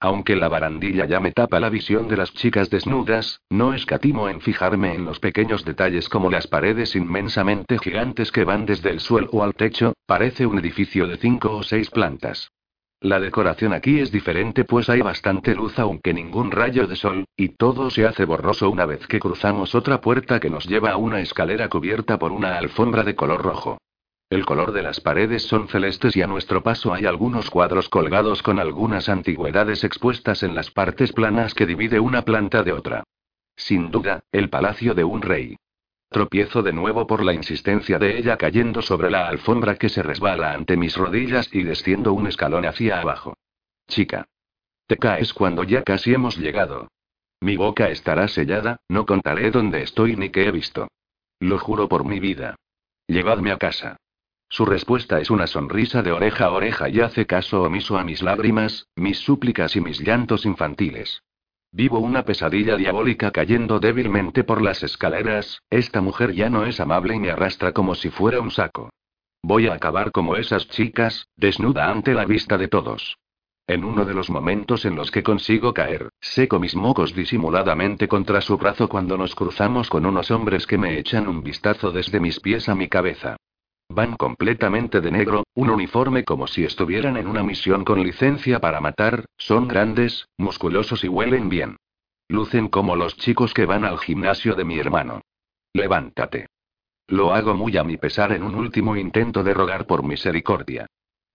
Aunque la barandilla ya me tapa la visión de las chicas desnudas, no escatimo en fijarme en los pequeños detalles como las paredes inmensamente gigantes que van desde el suelo al techo, parece un edificio de cinco o seis plantas. La decoración aquí es diferente pues hay bastante luz aunque ningún rayo de sol, y todo se hace borroso una vez que cruzamos otra puerta que nos lleva a una escalera cubierta por una alfombra de color rojo. El color de las paredes son celestes y a nuestro paso hay algunos cuadros colgados con algunas antigüedades expuestas en las partes planas que divide una planta de otra. Sin duda, el palacio de un rey. Tropiezo de nuevo por la insistencia de ella cayendo sobre la alfombra que se resbala ante mis rodillas y desciendo un escalón hacia abajo. Chica. Te caes cuando ya casi hemos llegado. Mi boca estará sellada, no contaré dónde estoy ni qué he visto. Lo juro por mi vida. Llevadme a casa. Su respuesta es una sonrisa de oreja a oreja y hace caso omiso a mis lágrimas, mis súplicas y mis llantos infantiles. Vivo una pesadilla diabólica cayendo débilmente por las escaleras, esta mujer ya no es amable y me arrastra como si fuera un saco. Voy a acabar como esas chicas, desnuda ante la vista de todos. En uno de los momentos en los que consigo caer, seco mis mocos disimuladamente contra su brazo cuando nos cruzamos con unos hombres que me echan un vistazo desde mis pies a mi cabeza. Van completamente de negro, un uniforme como si estuvieran en una misión con licencia para matar, son grandes, musculosos y huelen bien. Lucen como los chicos que van al gimnasio de mi hermano. Levántate. Lo hago muy a mi pesar en un último intento de rogar por misericordia.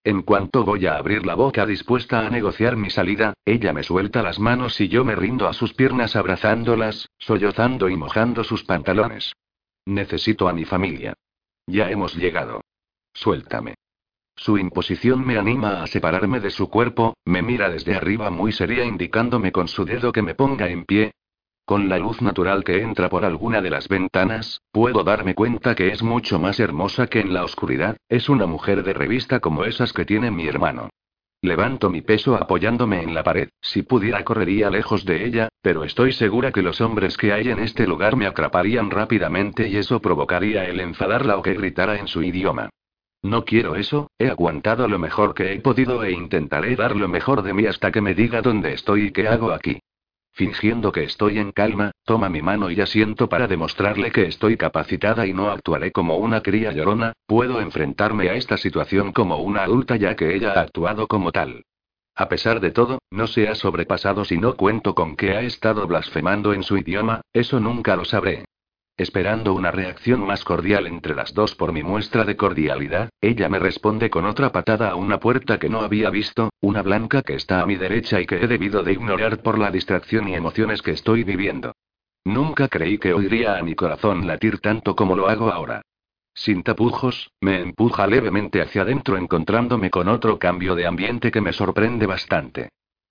En cuanto voy a abrir la boca dispuesta a negociar mi salida, ella me suelta las manos y yo me rindo a sus piernas abrazándolas, sollozando y mojando sus pantalones. Necesito a mi familia. Ya hemos llegado. Suéltame. Su imposición me anima a separarme de su cuerpo, me mira desde arriba muy seria indicándome con su dedo que me ponga en pie, con la luz natural que entra por alguna de las ventanas, puedo darme cuenta que es mucho más hermosa que en la oscuridad, es una mujer de revista como esas que tiene mi hermano. Levanto mi peso apoyándome en la pared, si pudiera correría lejos de ella, pero estoy segura que los hombres que hay en este lugar me atraparían rápidamente y eso provocaría el enfadarla o que gritara en su idioma. No quiero eso, he aguantado lo mejor que he podido e intentaré dar lo mejor de mí hasta que me diga dónde estoy y qué hago aquí. Fingiendo que estoy en calma, toma mi mano y asiento para demostrarle que estoy capacitada y no actuaré como una cría llorona, puedo enfrentarme a esta situación como una adulta ya que ella ha actuado como tal. A pesar de todo, no se ha sobrepasado si no cuento con que ha estado blasfemando en su idioma, eso nunca lo sabré. Esperando una reacción más cordial entre las dos por mi muestra de cordialidad, ella me responde con otra patada a una puerta que no había visto, una blanca que está a mi derecha y que he debido de ignorar por la distracción y emociones que estoy viviendo. Nunca creí que oiría a mi corazón latir tanto como lo hago ahora. Sin tapujos, me empuja levemente hacia adentro encontrándome con otro cambio de ambiente que me sorprende bastante.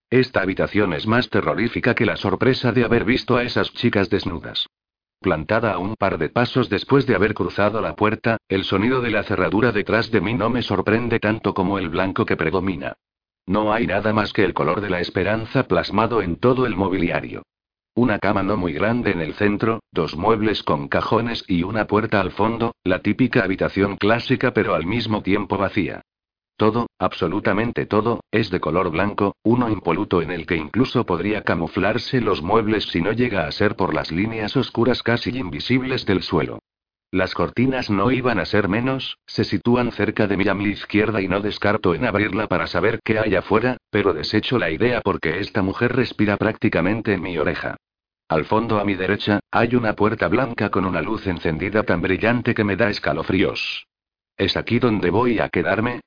Esta habitación es más terrorífica que la sorpresa de haber visto a esas chicas desnudas. Plantada a un par de pasos después de haber cruzado la puerta, el sonido de la cerradura detrás de mí no me sorprende tanto como el blanco que predomina. No hay nada más que el color de la esperanza plasmado en todo el mobiliario. Una cama no muy grande en el centro, dos muebles con cajones y una puerta al fondo, la típica habitación clásica pero al mismo tiempo vacía. Todo, absolutamente todo, es de color blanco, uno impoluto en el que incluso podría camuflarse los muebles si no llega a ser por las líneas oscuras casi invisibles del suelo. Las cortinas no iban a ser menos, se sitúan cerca de mi a mi izquierda y no descarto en abrirla para saber qué hay afuera, pero desecho la idea porque esta mujer respira prácticamente en mi oreja. Al fondo a mi derecha, hay una puerta blanca con una luz encendida tan brillante que me da escalofríos. ¿Es aquí donde voy a quedarme?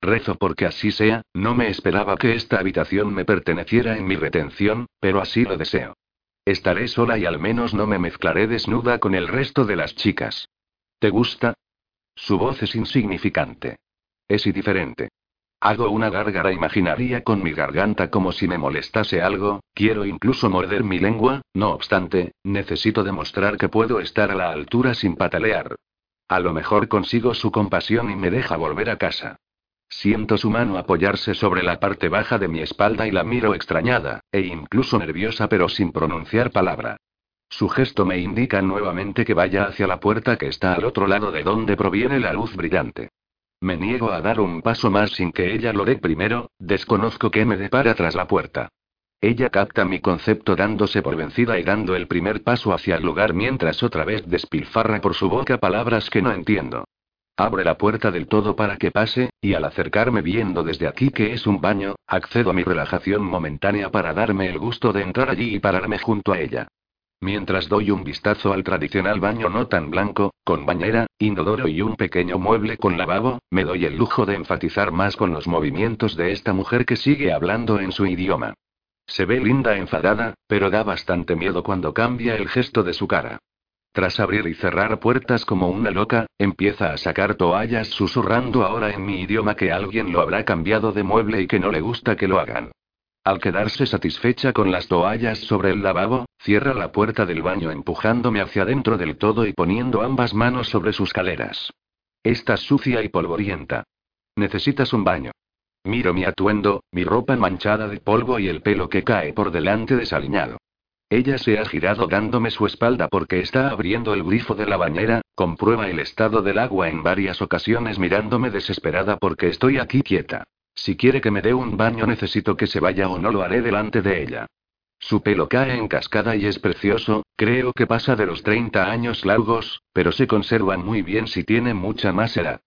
Rezo porque así sea, no me esperaba que esta habitación me perteneciera en mi retención, pero así lo deseo. Estaré sola y al menos no me mezclaré desnuda con el resto de las chicas. ¿Te gusta? Su voz es insignificante. Es indiferente. Hago una gárgara imaginaria con mi garganta como si me molestase algo, quiero incluso morder mi lengua, no obstante, necesito demostrar que puedo estar a la altura sin patalear. A lo mejor consigo su compasión y me deja volver a casa. Siento su mano apoyarse sobre la parte baja de mi espalda y la miro extrañada, e incluso nerviosa pero sin pronunciar palabra. Su gesto me indica nuevamente que vaya hacia la puerta que está al otro lado de donde proviene la luz brillante. Me niego a dar un paso más sin que ella lo dé primero, desconozco qué me depara tras la puerta. Ella capta mi concepto dándose por vencida y dando el primer paso hacia el lugar mientras otra vez despilfarra por su boca palabras que no entiendo. Abre la puerta del todo para que pase, y al acercarme viendo desde aquí que es un baño, accedo a mi relajación momentánea para darme el gusto de entrar allí y pararme junto a ella. Mientras doy un vistazo al tradicional baño no tan blanco, con bañera, inodoro y un pequeño mueble con lavabo, me doy el lujo de enfatizar más con los movimientos de esta mujer que sigue hablando en su idioma. Se ve linda enfadada, pero da bastante miedo cuando cambia el gesto de su cara. Tras abrir y cerrar puertas como una loca, empieza a sacar toallas susurrando ahora en mi idioma que alguien lo habrá cambiado de mueble y que no le gusta que lo hagan. Al quedarse satisfecha con las toallas sobre el lavabo, cierra la puerta del baño empujándome hacia adentro del todo y poniendo ambas manos sobre sus caleras. Estás sucia y polvorienta. Necesitas un baño. Miro mi atuendo, mi ropa manchada de polvo y el pelo que cae por delante desaliñado. Ella se ha girado dándome su espalda porque está abriendo el grifo de la bañera, comprueba el estado del agua en varias ocasiones mirándome desesperada porque estoy aquí quieta. Si quiere que me dé un baño necesito que se vaya o no lo haré delante de ella. Su pelo cae en cascada y es precioso, creo que pasa de los 30 años largos, pero se conservan muy bien si tiene mucha más edad.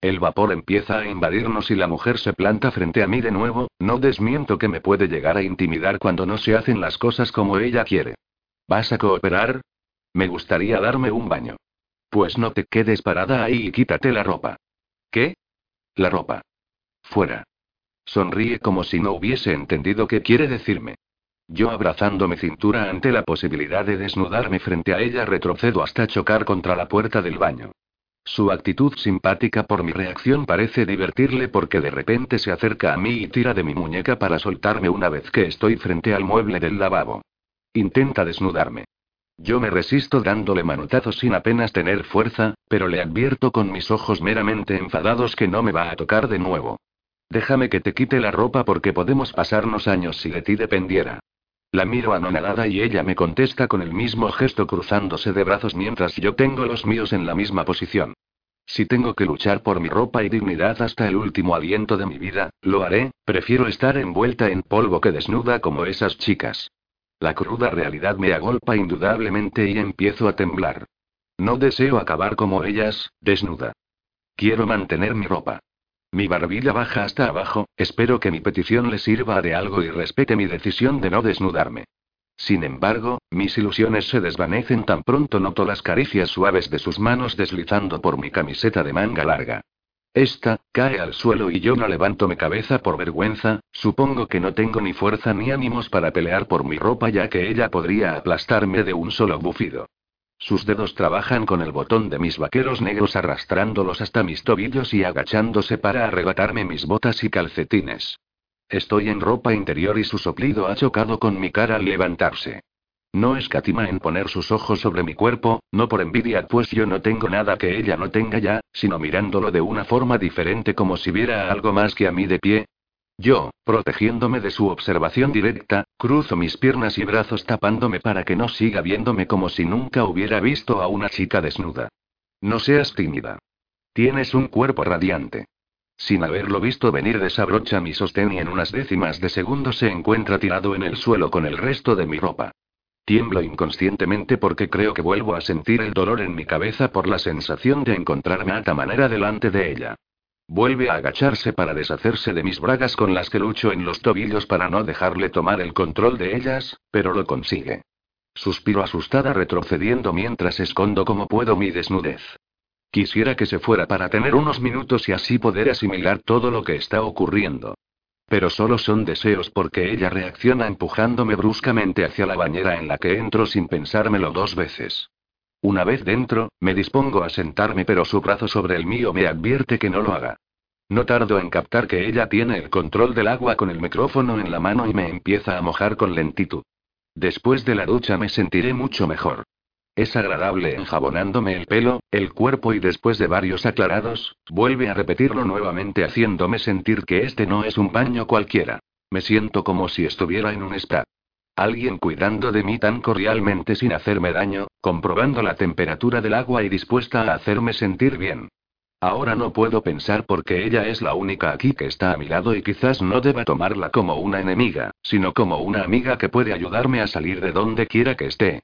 El vapor empieza a invadirnos y la mujer se planta frente a mí de nuevo, no desmiento que me puede llegar a intimidar cuando no se hacen las cosas como ella quiere. ¿Vas a cooperar? Me gustaría darme un baño. Pues no te quedes parada ahí y quítate la ropa. ¿Qué? La ropa. Fuera. Sonríe como si no hubiese entendido qué quiere decirme. Yo abrazando mi cintura ante la posibilidad de desnudarme frente a ella retrocedo hasta chocar contra la puerta del baño. Su actitud simpática por mi reacción parece divertirle porque de repente se acerca a mí y tira de mi muñeca para soltarme una vez que estoy frente al mueble del lavabo. Intenta desnudarme. Yo me resisto dándole manotazos sin apenas tener fuerza, pero le advierto con mis ojos meramente enfadados que no me va a tocar de nuevo. Déjame que te quite la ropa porque podemos pasarnos años si de ti dependiera. La miro anonadada y ella me contesta con el mismo gesto cruzándose de brazos mientras yo tengo los míos en la misma posición. Si tengo que luchar por mi ropa y dignidad hasta el último aliento de mi vida, lo haré, prefiero estar envuelta en polvo que desnuda como esas chicas. La cruda realidad me agolpa indudablemente y empiezo a temblar. No deseo acabar como ellas, desnuda. Quiero mantener mi ropa. Mi barbilla baja hasta abajo, espero que mi petición le sirva de algo y respete mi decisión de no desnudarme. Sin embargo, mis ilusiones se desvanecen tan pronto noto las caricias suaves de sus manos deslizando por mi camiseta de manga larga. Esta, cae al suelo y yo no levanto mi cabeza por vergüenza, supongo que no tengo ni fuerza ni ánimos para pelear por mi ropa ya que ella podría aplastarme de un solo bufido. Sus dedos trabajan con el botón de mis vaqueros negros arrastrándolos hasta mis tobillos y agachándose para arrebatarme mis botas y calcetines. Estoy en ropa interior y su soplido ha chocado con mi cara al levantarse. No escatima en poner sus ojos sobre mi cuerpo, no por envidia, pues yo no tengo nada que ella no tenga ya, sino mirándolo de una forma diferente como si viera algo más que a mí de pie, yo, protegiéndome de su observación directa, cruzo mis piernas y brazos tapándome para que no siga viéndome como si nunca hubiera visto a una chica desnuda. No seas tímida. Tienes un cuerpo radiante. Sin haberlo visto venir desabrocha mi sostén y en unas décimas de segundo se encuentra tirado en el suelo con el resto de mi ropa. Tiemblo inconscientemente porque creo que vuelvo a sentir el dolor en mi cabeza por la sensación de encontrarme a manera delante de ella. Vuelve a agacharse para deshacerse de mis bragas con las que lucho en los tobillos para no dejarle tomar el control de ellas, pero lo consigue. Suspiro asustada retrocediendo mientras escondo como puedo mi desnudez. Quisiera que se fuera para tener unos minutos y así poder asimilar todo lo que está ocurriendo. Pero solo son deseos porque ella reacciona empujándome bruscamente hacia la bañera en la que entro sin pensármelo dos veces. Una vez dentro, me dispongo a sentarme, pero su brazo sobre el mío me advierte que no lo haga. No tardo en captar que ella tiene el control del agua con el micrófono en la mano y me empieza a mojar con lentitud. Después de la ducha me sentiré mucho mejor. Es agradable enjabonándome el pelo, el cuerpo y después de varios aclarados, vuelve a repetirlo nuevamente haciéndome sentir que este no es un baño cualquiera. Me siento como si estuviera en un spa. Alguien cuidando de mí tan cordialmente sin hacerme daño, comprobando la temperatura del agua y dispuesta a hacerme sentir bien. Ahora no puedo pensar porque ella es la única aquí que está a mi lado y quizás no deba tomarla como una enemiga, sino como una amiga que puede ayudarme a salir de donde quiera que esté.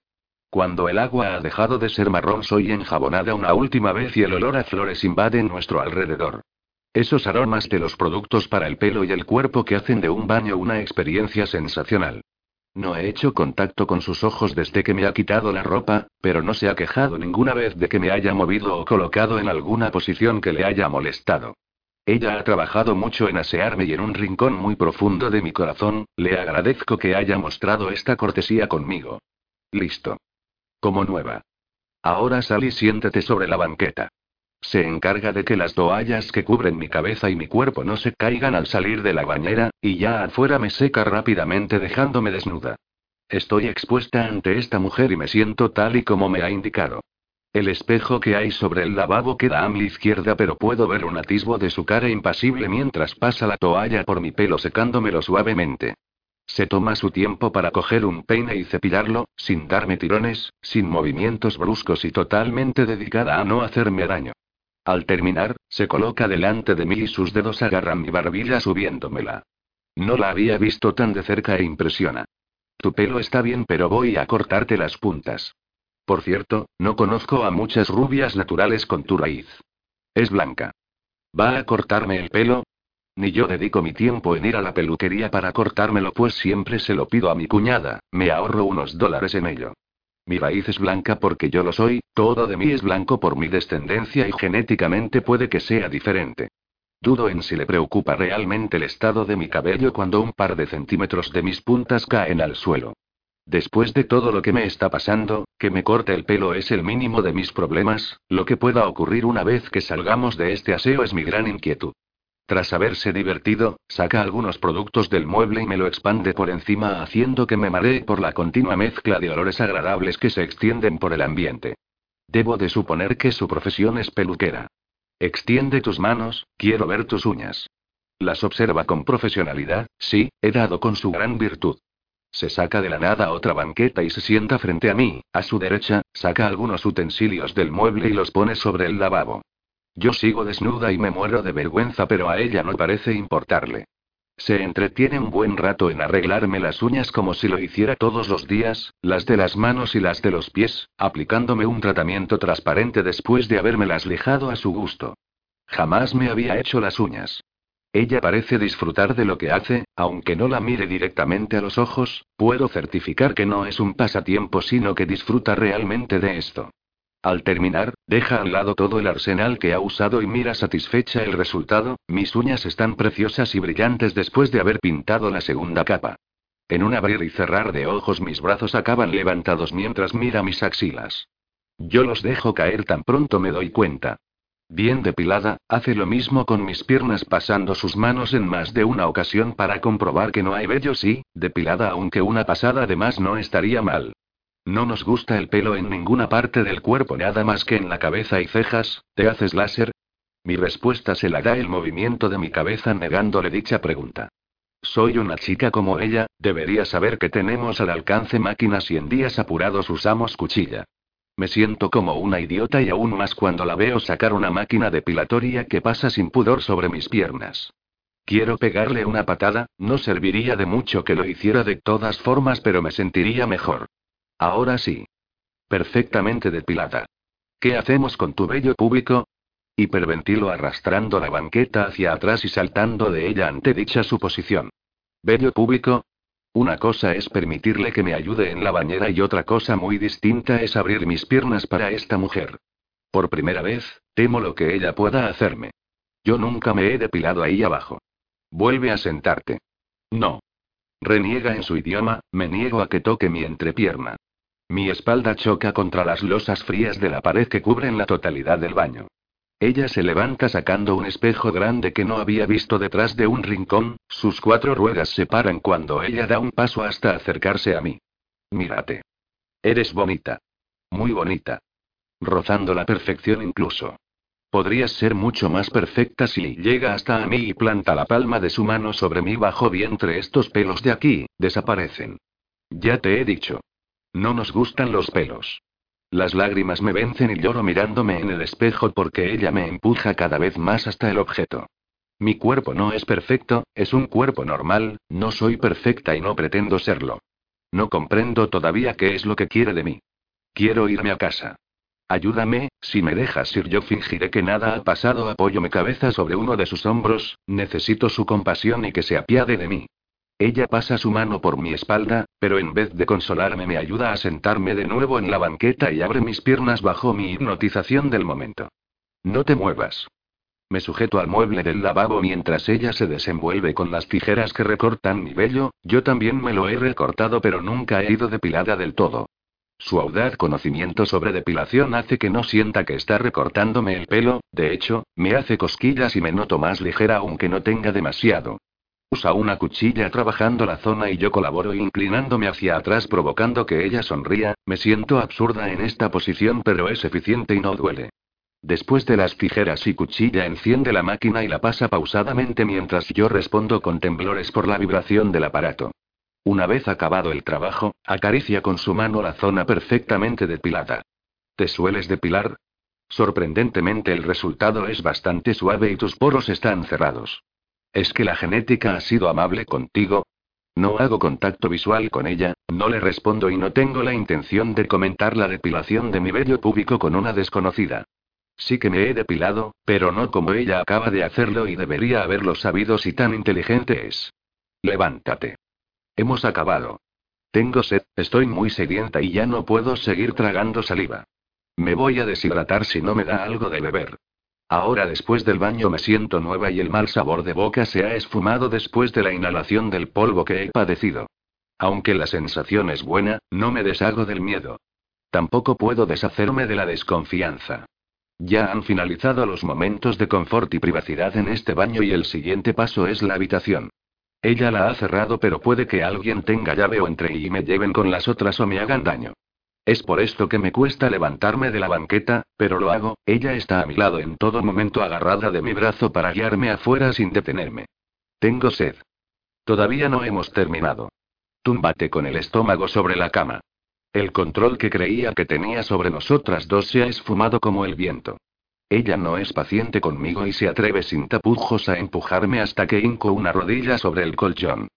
Cuando el agua ha dejado de ser marrón soy enjabonada una última vez y el olor a flores invade nuestro alrededor. Esos aromas de los productos para el pelo y el cuerpo que hacen de un baño una experiencia sensacional. No he hecho contacto con sus ojos desde que me ha quitado la ropa, pero no se ha quejado ninguna vez de que me haya movido o colocado en alguna posición que le haya molestado. Ella ha trabajado mucho en asearme y en un rincón muy profundo de mi corazón, le agradezco que haya mostrado esta cortesía conmigo. Listo. Como nueva. Ahora sal y siéntate sobre la banqueta. Se encarga de que las toallas que cubren mi cabeza y mi cuerpo no se caigan al salir de la bañera, y ya afuera me seca rápidamente dejándome desnuda. Estoy expuesta ante esta mujer y me siento tal y como me ha indicado. El espejo que hay sobre el lavabo queda a mi izquierda, pero puedo ver un atisbo de su cara impasible mientras pasa la toalla por mi pelo secándomelo suavemente. Se toma su tiempo para coger un peine y cepillarlo, sin darme tirones, sin movimientos bruscos y totalmente dedicada a no hacerme daño. Al terminar, se coloca delante de mí y sus dedos agarran mi barbilla subiéndomela. No la había visto tan de cerca e impresiona. Tu pelo está bien, pero voy a cortarte las puntas. Por cierto, no conozco a muchas rubias naturales con tu raíz. Es blanca. ¿Va a cortarme el pelo? Ni yo dedico mi tiempo en ir a la peluquería para cortármelo, pues siempre se lo pido a mi cuñada, me ahorro unos dólares en ello. Mi raíz es blanca porque yo lo soy, todo de mí es blanco por mi descendencia y genéticamente puede que sea diferente. Dudo en si le preocupa realmente el estado de mi cabello cuando un par de centímetros de mis puntas caen al suelo. Después de todo lo que me está pasando, que me corte el pelo es el mínimo de mis problemas, lo que pueda ocurrir una vez que salgamos de este aseo es mi gran inquietud. Tras haberse divertido, saca algunos productos del mueble y me lo expande por encima haciendo que me maree por la continua mezcla de olores agradables que se extienden por el ambiente. Debo de suponer que su profesión es peluquera. Extiende tus manos, quiero ver tus uñas. Las observa con profesionalidad, sí, he dado con su gran virtud. Se saca de la nada otra banqueta y se sienta frente a mí, a su derecha, saca algunos utensilios del mueble y los pone sobre el lavabo. Yo sigo desnuda y me muero de vergüenza, pero a ella no parece importarle. Se entretiene un buen rato en arreglarme las uñas como si lo hiciera todos los días, las de las manos y las de los pies, aplicándome un tratamiento transparente después de habérmelas lijado a su gusto. Jamás me había hecho las uñas. Ella parece disfrutar de lo que hace, aunque no la mire directamente a los ojos, puedo certificar que no es un pasatiempo sino que disfruta realmente de esto. Al terminar, deja al lado todo el arsenal que ha usado y mira satisfecha el resultado, mis uñas están preciosas y brillantes después de haber pintado la segunda capa. En un abrir y cerrar de ojos mis brazos acaban levantados mientras mira mis axilas. Yo los dejo caer tan pronto me doy cuenta. Bien depilada, hace lo mismo con mis piernas pasando sus manos en más de una ocasión para comprobar que no hay vellos y, depilada aunque una pasada además no estaría mal. No nos gusta el pelo en ninguna parte del cuerpo, nada más que en la cabeza y cejas. ¿Te haces láser? Mi respuesta se la da el movimiento de mi cabeza negándole dicha pregunta. Soy una chica como ella, debería saber que tenemos al alcance máquinas y en días apurados usamos cuchilla. Me siento como una idiota y aún más cuando la veo sacar una máquina depilatoria que pasa sin pudor sobre mis piernas. Quiero pegarle una patada, no serviría de mucho que lo hiciera de todas formas, pero me sentiría mejor. Ahora sí. Perfectamente depilada. ¿Qué hacemos con tu vello público? Hiperventilo arrastrando la banqueta hacia atrás y saltando de ella ante dicha suposición. ¿Bello público? Una cosa es permitirle que me ayude en la bañera y otra cosa muy distinta es abrir mis piernas para esta mujer. Por primera vez, temo lo que ella pueda hacerme. Yo nunca me he depilado ahí abajo. Vuelve a sentarte. No. Reniega en su idioma, me niego a que toque mi entrepierna. Mi espalda choca contra las losas frías de la pared que cubren la totalidad del baño. Ella se levanta sacando un espejo grande que no había visto detrás de un rincón, sus cuatro ruedas se paran cuando ella da un paso hasta acercarse a mí. Mírate. Eres bonita. Muy bonita. Rozando la perfección incluso. Podrías ser mucho más perfecta si llega hasta a mí y planta la palma de su mano sobre mi bajo vientre. Estos pelos de aquí, desaparecen. Ya te he dicho. No nos gustan los pelos. Las lágrimas me vencen y lloro mirándome en el espejo porque ella me empuja cada vez más hasta el objeto. Mi cuerpo no es perfecto, es un cuerpo normal, no soy perfecta y no pretendo serlo. No comprendo todavía qué es lo que quiere de mí. Quiero irme a casa. Ayúdame, si me dejas ir yo fingiré que nada ha pasado. Apoyo mi cabeza sobre uno de sus hombros, necesito su compasión y que se apiade de mí. Ella pasa su mano por mi espalda, pero en vez de consolarme me ayuda a sentarme de nuevo en la banqueta y abre mis piernas bajo mi hipnotización del momento. No te muevas. Me sujeto al mueble del lavabo mientras ella se desenvuelve con las tijeras que recortan mi vello, yo también me lo he recortado pero nunca he ido depilada del todo. Su audaz conocimiento sobre depilación hace que no sienta que está recortándome el pelo, de hecho, me hace cosquillas y me noto más ligera aunque no tenga demasiado. Usa una cuchilla trabajando la zona y yo colaboro inclinándome hacia atrás provocando que ella sonría, me siento absurda en esta posición pero es eficiente y no duele. Después de las tijeras y cuchilla enciende la máquina y la pasa pausadamente mientras yo respondo con temblores por la vibración del aparato. Una vez acabado el trabajo, acaricia con su mano la zona perfectamente depilada. ¿Te sueles depilar? Sorprendentemente el resultado es bastante suave y tus poros están cerrados. ¿Es que la genética ha sido amable contigo? No hago contacto visual con ella, no le respondo y no tengo la intención de comentar la depilación de mi vello púbico con una desconocida. Sí que me he depilado, pero no como ella acaba de hacerlo y debería haberlo sabido si tan inteligente es. Levántate. Hemos acabado. Tengo sed, estoy muy sedienta y ya no puedo seguir tragando saliva. Me voy a deshidratar si no me da algo de beber. Ahora después del baño me siento nueva y el mal sabor de boca se ha esfumado después de la inhalación del polvo que he padecido. Aunque la sensación es buena, no me deshago del miedo. Tampoco puedo deshacerme de la desconfianza. Ya han finalizado los momentos de confort y privacidad en este baño y el siguiente paso es la habitación. Ella la ha cerrado pero puede que alguien tenga llave o entre y me lleven con las otras o me hagan daño. Es por esto que me cuesta levantarme de la banqueta, pero lo hago, ella está a mi lado en todo momento agarrada de mi brazo para guiarme afuera sin detenerme. Tengo sed. Todavía no hemos terminado. Túmbate con el estómago sobre la cama. El control que creía que tenía sobre nosotras dos se ha esfumado como el viento. Ella no es paciente conmigo y se atreve sin tapujos a empujarme hasta que hinco una rodilla sobre el colchón.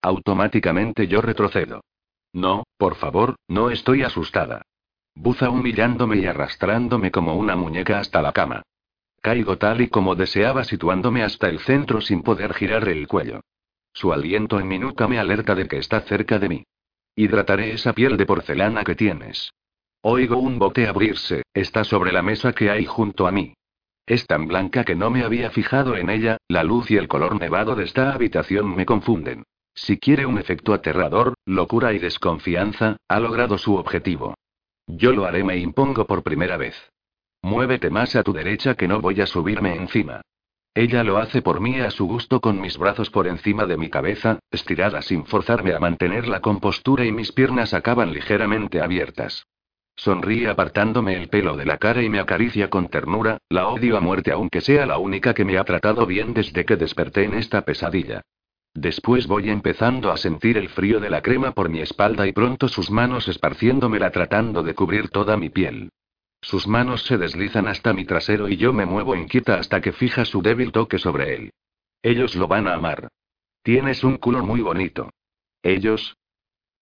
Automáticamente yo retrocedo. No, por favor, no estoy asustada. Buza humillándome y arrastrándome como una muñeca hasta la cama. Caigo tal y como deseaba situándome hasta el centro sin poder girar el cuello. Su aliento en mi nuca me alerta de que está cerca de mí. Hidrataré esa piel de porcelana que tienes. Oigo un bote abrirse, está sobre la mesa que hay junto a mí. Es tan blanca que no me había fijado en ella, la luz y el color nevado de esta habitación me confunden. Si quiere un efecto aterrador, locura y desconfianza, ha logrado su objetivo. Yo lo haré, me impongo por primera vez. Muévete más a tu derecha que no voy a subirme encima. Ella lo hace por mí a su gusto con mis brazos por encima de mi cabeza, estirada sin forzarme a mantener la compostura y mis piernas acaban ligeramente abiertas. Sonríe apartándome el pelo de la cara y me acaricia con ternura, la odio a muerte aunque sea la única que me ha tratado bien desde que desperté en esta pesadilla. Después voy empezando a sentir el frío de la crema por mi espalda y pronto sus manos esparciéndomela tratando de cubrir toda mi piel. Sus manos se deslizan hasta mi trasero y yo me muevo inquieta hasta que fija su débil toque sobre él. Ellos lo van a amar. Tienes un culo muy bonito. Ellos,